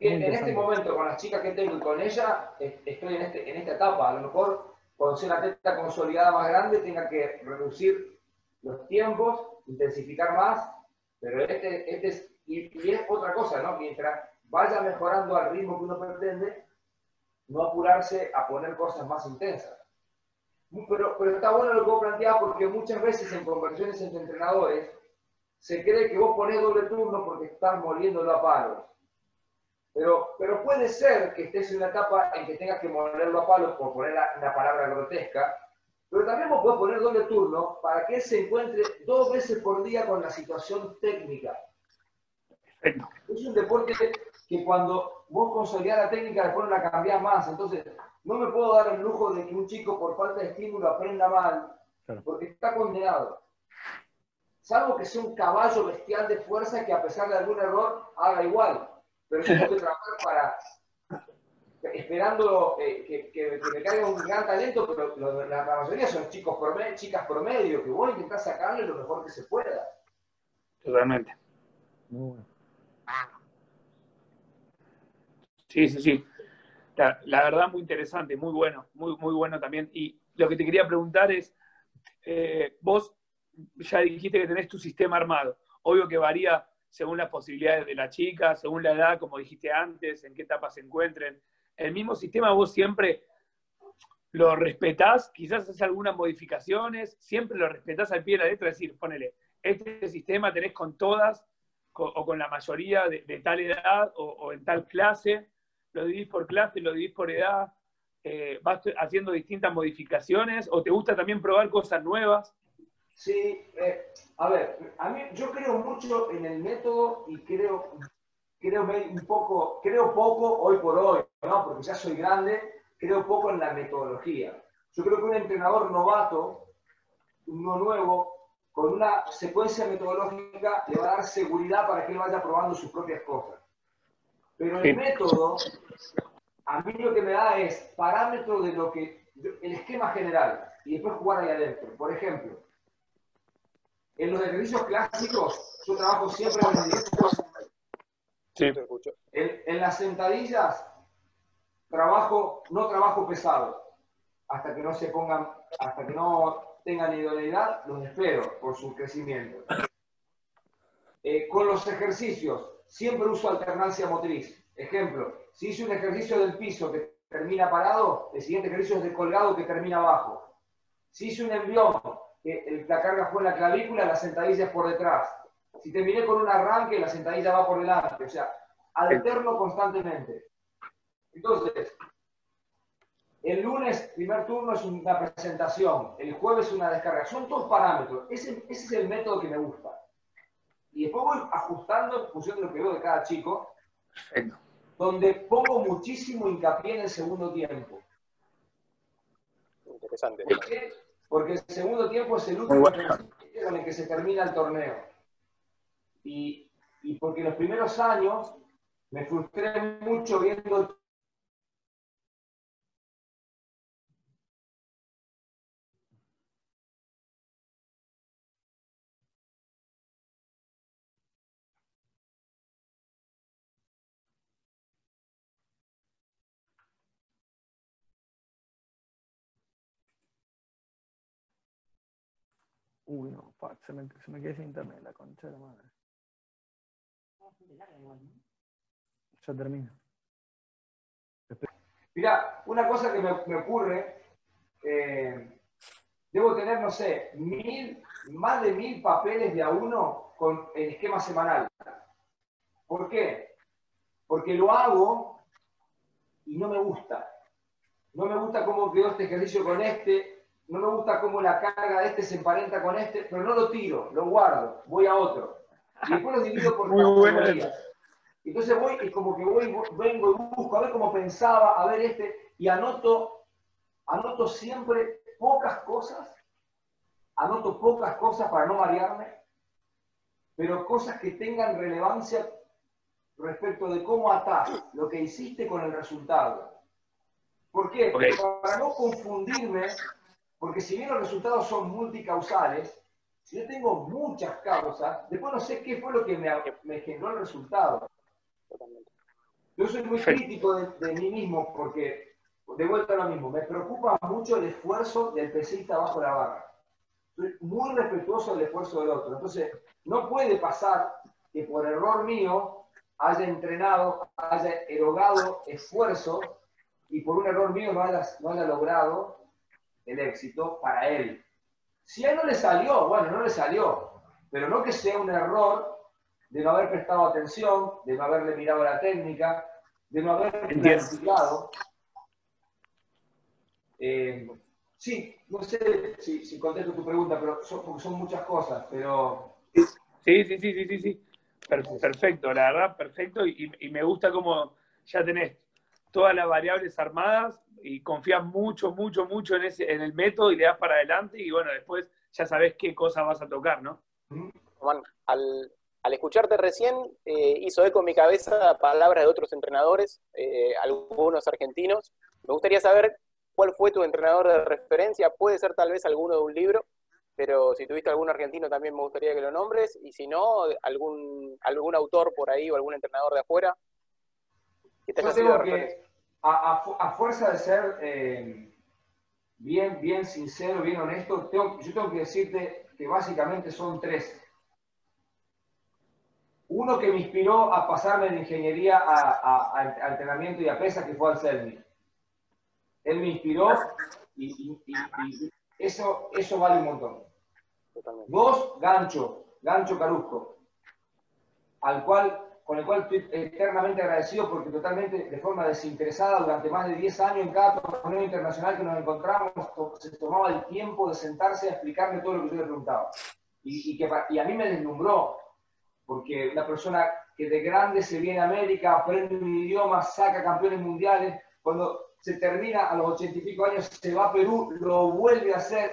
En, este momento, con las chicas que tengo y con ella, estoy en, este, en esta etapa. A lo mejor, cuando sea una teta consolidada más grande, tenga que reducir los tiempos, intensificar más, pero este, este es, y, es otra cosa, ¿no? Mientras vaya mejorando al ritmo que uno pretende, no apurarse a poner cosas más intensas. Pero, pero está bueno lo que vos planteás porque muchas veces en conversaciones entre entrenadores se cree que vos ponés doble turno porque estás moliéndolo a palos. Pero, pero puede ser que estés en una etapa en que tengas que molerlo a palos, por poner la- una palabra grotesca, pero también vos podés poner doble turno para que él se encuentre dos veces por día con la situación técnica. Perfecto. Es un deporte que cuando vos consolidás la técnica, después no la cambiás más. Entonces, no me puedo dar el lujo de que un chico por falta de estímulo aprenda mal, Claro. porque está condenado. Salvo que sea un caballo bestial de fuerza que a pesar de algún error haga igual. Pero tengo que trabajar para, esperando eh, que, que- que me caiga un gran talento, pero lo- la, la mayoría son chicos promedio, chicas promedio, que voy a intentar sacarle lo mejor que se pueda. Totalmente. Muy bueno. Sí, sí, sí. La, la verdad, muy interesante, muy bueno, muy, muy bueno también. Y lo que te quería preguntar es, eh, vos ya dijiste que tenés tu sistema armado. Obvio que varía según las posibilidades de la chica, según la edad, como dijiste antes, en qué etapa se encuentren. El mismo sistema vos siempre lo respetás, quizás haces algunas modificaciones, siempre lo respetás al pie de la letra, es decir, ponele, este sistema tenés con todas o con la mayoría de, tal edad o, o en tal clase, lo dividís por clase, lo dividís por edad, eh, vas haciendo distintas modificaciones o te gusta también probar cosas nuevas. Sí, eh, a ver, a mí yo creo mucho en el método y creo, creo un poco, creo poco hoy por hoy, ¿no? Porque ya soy grande, creo poco en la metodología. Yo creo que un entrenador novato, uno nuevo, con una secuencia metodológica le va a dar seguridad para que él vaya probando sus propias cosas. Pero el Sí. método, a mí lo que me da es parámetro de lo que, el esquema general, y después jugar ahí adentro. Por ejemplo, en los ejercicios clásicos, yo trabajo siempre en ejercicios Sí. Te en, las sentadillas trabajo, no trabajo pesado. Hasta que no se pongan, hasta que no tengan idoneidad, los espero por su crecimiento. Eh, con los ejercicios, siempre uso alternancia motriz. Ejemplo, si hice un ejercicio del piso que termina parado, el siguiente ejercicio es de colgado que termina abajo. Si hice un envión, que la carga fue en la clavícula, la sentadilla es por detrás. Si terminé con un arranque, la sentadilla va por delante. O sea, alterno constantemente. Entonces, el lunes, primer turno es una presentación. El jueves una descarga. Son todos parámetros. Ese, ese es el método que me gusta. Y después voy ajustando en función de lo que veo de cada chico, Perfecto. donde pongo muchísimo hincapié en el segundo tiempo. Interesante. ¿Por qué? Porque el segundo tiempo es el último bueno. con el que se termina el torneo. Y, y porque los primeros años me frustré mucho viendo Uy, no, fuck, se me, se sin internet, la concha de madre. Ya termina. Mira, una cosa que me, ocurre, eh, debo tener, no sé, mil, más de mil papeles de a uno con el esquema semanal. ¿Por qué? Porque lo hago y no me gusta. No me gusta cómo quedó este ejercicio con este, no me gusta cómo la carga de este se emparenta con este, pero no lo tiro, lo guardo, voy a otro. Y después lo divido por categorías. Entonces voy y como que voy, vengo y busco a ver cómo pensaba, a ver este, y anoto, anoto siempre pocas cosas, anoto pocas cosas para no variarme, pero cosas que tengan relevancia respecto de cómo atás lo que hiciste con el resultado. ¿Por qué? Para no confundirme, porque si bien los resultados son multicausales, yo tengo muchas causas, después no sé qué fue lo que me, me generó el resultado. Yo soy muy crítico de, mí mismo porque, de vuelta a lo mismo, me preocupa mucho el esfuerzo del pesista bajo la barra. Soy muy respetuoso del esfuerzo del otro. Entonces, no puede pasar que por error mío haya entrenado, haya erogado esfuerzo y por un error mío no haya, no haya logrado el éxito para él. Si a él no le salió, bueno, no le salió, pero no que sea un error de no haber prestado atención, de no haberle mirado la técnica, de no haber planificado. Eh, sí, no sé si, contesto tu pregunta, pero son, porque son muchas cosas, pero... Sí, sí, sí, sí, sí, sí. Perfecto, la verdad, perfecto. Y, me gusta cómo ya tenés todas las variables armadas y confías mucho, mucho, mucho en, ese, en el método y le das para adelante y bueno, después ya sabes qué cosa vas a tocar, ¿no? Juan, al, al escucharte recién, eh, hizo eco en mi cabeza palabras de otros entrenadores, eh, algunos argentinos. Me gustaría saber cuál fue tu entrenador de referencia. Puede ser tal vez alguno de un libro, pero si tuviste algún argentino también me gustaría que lo nombres. Y si no, algún, algún autor por ahí o algún entrenador de afuera. Que te Yo tengo que, a, fuerza de ser eh, bien, bien sincero, bien honesto, yo tengo que decirte que básicamente son tres uno que me inspiró a pasarme de ingeniería a, entrenamiento y a pesa, que fue Anselmi. Él me inspiró y, eso, eso vale un montón. Dos, Gancho, Gancho Carusco, al cual, con el cual estoy eternamente agradecido porque totalmente de forma desinteresada durante más de 10 años en cada torneo internacional que nos encontramos, se tomaba el tiempo de sentarse a explicarme todo lo que yo le preguntaba. Y, que, y a mí me deslumbró porque una persona que de grande se viene a América, aprende un idioma, saca campeones mundiales, cuando se termina a los ochenta y pico años, se va a Perú, lo vuelve a hacer,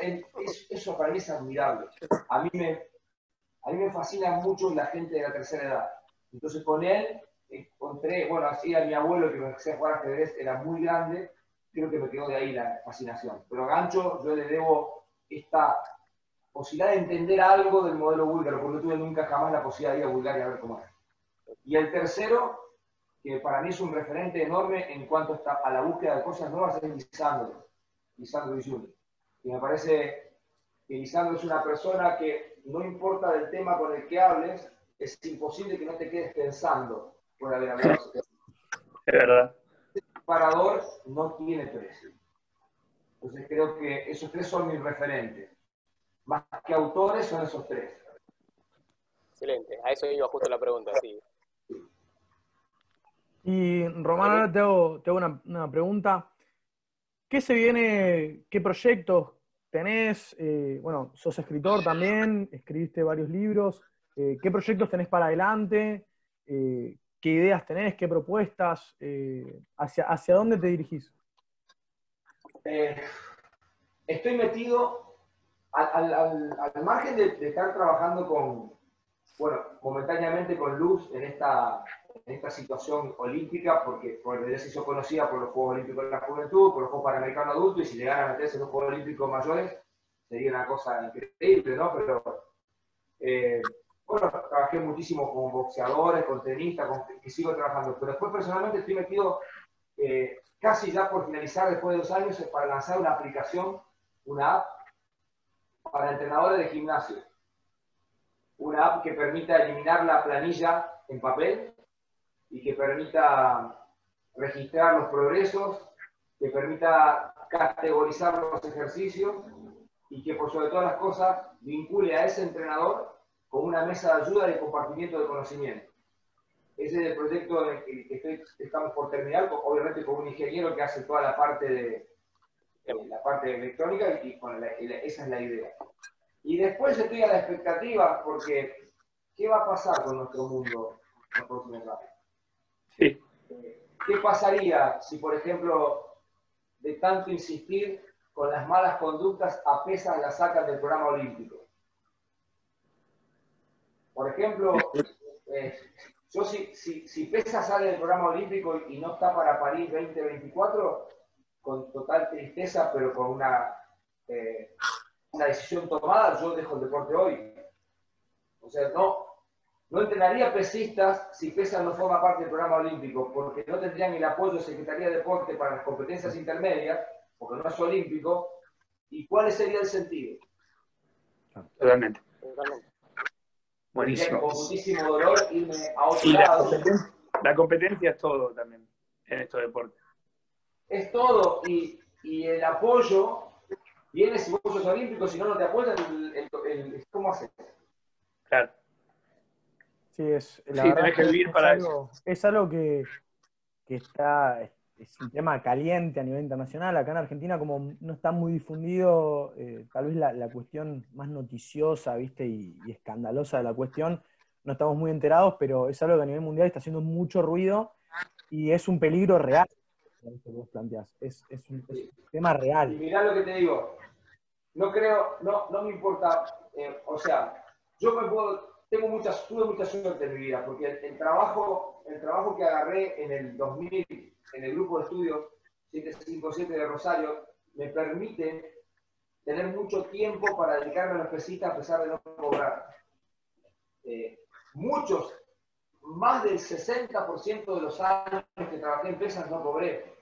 eso, para mí es admirable. A mí, me, a mí me fascina mucho la gente de la tercera edad. Entonces con él encontré, bueno, así a mi abuelo que me empecé a jugar ajedrez, era muy grande, creo que me quedó de ahí la fascinación. Pero Gancho yo le debo esta posibilidad de entender algo del modelo búlgaro, porque no tuve nunca jamás la posibilidad de ir a Bulgaria a ver cómo es. Y el tercero, que para mí es un referente enorme en cuanto a la búsqueda de cosas nuevas, es Lisandro, Lisandro Villuni. Y me parece que Lisandro es una persona que no importa del tema con el que hables, es imposible que no te quedes pensando por haber hablado. Es verdad. El parador no tiene precio. Entonces creo que esos tres son mis referentes más que autores son esos tres. Excelente, a eso iba justo la pregunta, sí. Y Román, ahora te hago, una, pregunta. ¿Qué se viene, qué proyectos tenés? Eh, bueno, sos escritor también, escribiste varios libros. Eh, ¿Qué proyectos tenés para adelante? Eh, ¿Qué ideas tenés? ¿Qué propuestas? hacia, ¿Hacia dónde te dirigís? estoy metido al, margen de, estar trabajando con, bueno, momentáneamente con Luz en esta, situación olímpica, porque por ella se hizo conocida por los Juegos Olímpicos de la Juventud, por los Juegos Panamericanos Adultos, y si llegaran a meterse en los Juegos Olímpicos mayores, sería una cosa increíble, ¿no? Pero, eh, bueno, trabajé muchísimo con boxeadores, con tenistas, con que sigo trabajando, pero después personalmente estoy metido eh, casi ya por finalizar, después de dos años, para lanzar una aplicación, una app para entrenadores de gimnasio. Una app que permita eliminar la planilla en papel y que permita registrar los progresos, que permita categorizar los ejercicios y que por sobre todas las cosas vincule a ese entrenador con una mesa de ayuda y de compartimiento de conocimiento. Ese es el proyecto en el que estamos por terminar, obviamente con un ingeniero que hace toda la parte de la parte electrónica y esa es la idea. Y después estoy a la expectativa porque ¿qué va a pasar con nuestro mundo en los próximos años? Sí. ¿Qué pasaría si, por ejemplo, de tanto insistir con las malas conductas a pesas la sacan del programa olímpico? Por ejemplo, eh, yo si, si, si Pesa sale del programa olímpico y no está para París 2024, con total tristeza, pero con una, eh, una decisión tomada, yo dejo el deporte hoy. O sea, no, no entrenaría pesistas si PESA no forma parte del programa olímpico, porque no tendrían el apoyo de Secretaría de Deporte para las competencias intermedias, porque no es olímpico. ¿Y cuál sería el sentido? Totalmente. Buenísimo. Con muchísimo dolor irme a otro lado. La competencia, es todo también en estos deportes. Es todo. Y, y el apoyo viene si vos sos olímpico, si no, no te apoyan, ¿cómo haces? Claro. Sí, es, la sí, tenés que vivir para eso. Es algo que, que está, es un tema caliente a nivel internacional. Acá en Argentina, como no está muy difundido, eh, tal vez la, cuestión más noticiosa, ¿viste? Y, escandalosa de la cuestión, no estamos muy enterados, pero es algo que a nivel mundial está haciendo mucho ruido y es un peligro real. Que vos planteás. Es, es, un, tema real. Y mirá lo que te digo. No creo, no, no me importa, eh, o sea, yo me puedo tengo muchas, tuve mucha suerte en mi vida, porque el, trabajo, el trabajo que agarré en el 2000 en el grupo de estudios 757 de Rosario me permite tener mucho tiempo para dedicarme a los pesistas a pesar de no cobrar. Eh, muchos, más del 60% de los años que trabajé en pesas no cobré.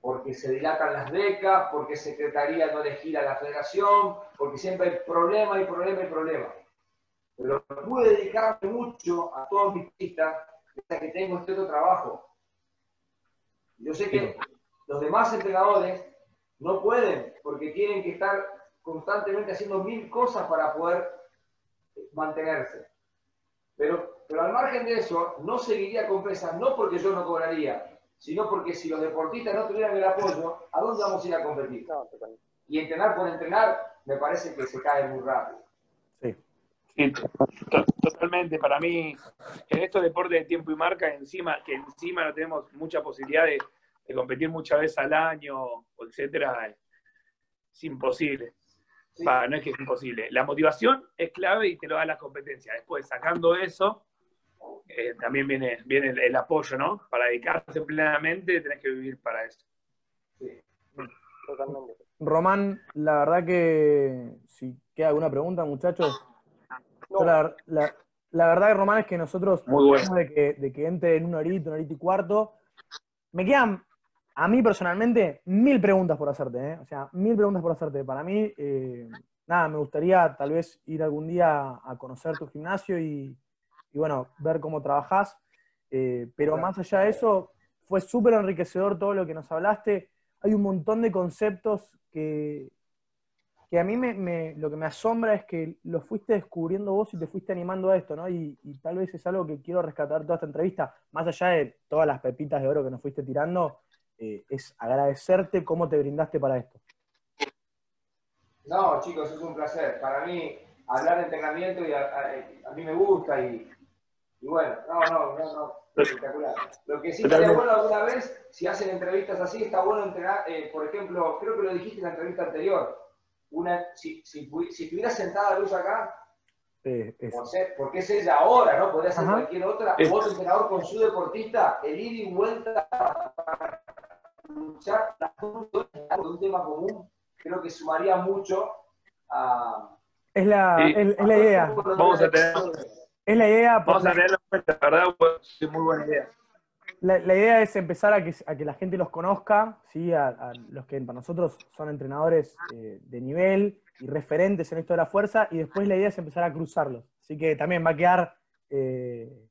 Porque se dilatan las becas, porque Secretaría no le gira a la federación, porque siempre hay problema y problema y problema pero pude dedicarme mucho a todos mis pistas, hasta que tengo este otro trabajo. Yo sé que los demás entrenadores no pueden, porque tienen que estar constantemente haciendo mil cosas para poder mantenerse. Pero, pero al margen de eso, no seguiría con pesas, no porque yo no cobraría, sino porque si los deportistas no tuvieran el apoyo, ¿a dónde vamos a ir a competir? Y entrenar por entrenar, me parece que se cae muy rápido. Totalmente, para mí, en estos deportes de tiempo y marca, encima, que encima no tenemos mucha posibilidad de, competir muchas veces al año, etcétera, es imposible. no es que es imposible. La motivación es clave y te lo da la competencia. Después, sacando eso, eh, también viene, viene el, apoyo, ¿no? Para dedicarse plenamente, tenés que vivir para eso. Román, la verdad que si queda alguna pregunta, muchachos, la, verdad, Román, es que nosotros, de que, de que entre en un horito, un horito y cuarto, me quedan, a mí personalmente, mil preguntas por hacerte, ¿eh? O sea, mil preguntas por hacerte. Para mí, eh, nada, me gustaría tal vez ir algún día a conocer tu gimnasio y, bueno, ver cómo trabajás. Eh, pero más allá de eso, fue súper enriquecedor todo lo que nos hablaste. Hay un montón de conceptos que, que a mí me, lo que me asombra es que lo fuiste descubriendo vos y te fuiste animando a esto, ¿no? Y, tal vez es algo que quiero rescatar toda esta entrevista, más allá de todas las pepitas de oro que nos fuiste tirando, eh, es agradecerte cómo te brindaste para esto. No, chicos, es un placer. Para mí, hablar de entrenamiento y a, mí me gusta y, bueno, no, no, no, no, espectacular. Lo que sí estaría bueno alguna vez, si hacen entrevistas así, está bueno entrenar, eh, por ejemplo, creo que lo dijiste en la entrevista anterior, una, si, si, si estuviera sentada Luz acá, por ser, porque es ella ahora, ¿no? Podría ser cualquier otra, es. otro entrenador con su deportista, el ir y vuelta para luchar por un tema común, creo que sumaría mucho a... Es la, es, la idea. Vamos a tener... Es la idea. Vamos a tenerlo en cuenta, verdad, es muy buena idea la, idea es empezar a que, a que, la gente los conozca, ¿sí? a, los que para nosotros son entrenadores eh, de nivel y referentes en esto de la fuerza, y después la idea es empezar a cruzarlos. Así que también va a quedar... Eh,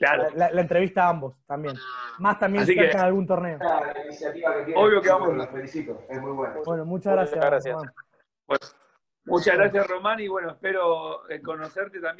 Claro. La, la entrevista a ambos también. Más también que- de algún torneo. La iniciativa que tiene, Obvio que vamos. los felicito, es muy bueno. Bueno, muchas Muchas gracias. gracias. Román. Pues, muchas gracias, Román, y bueno, espero eh, conocerte también.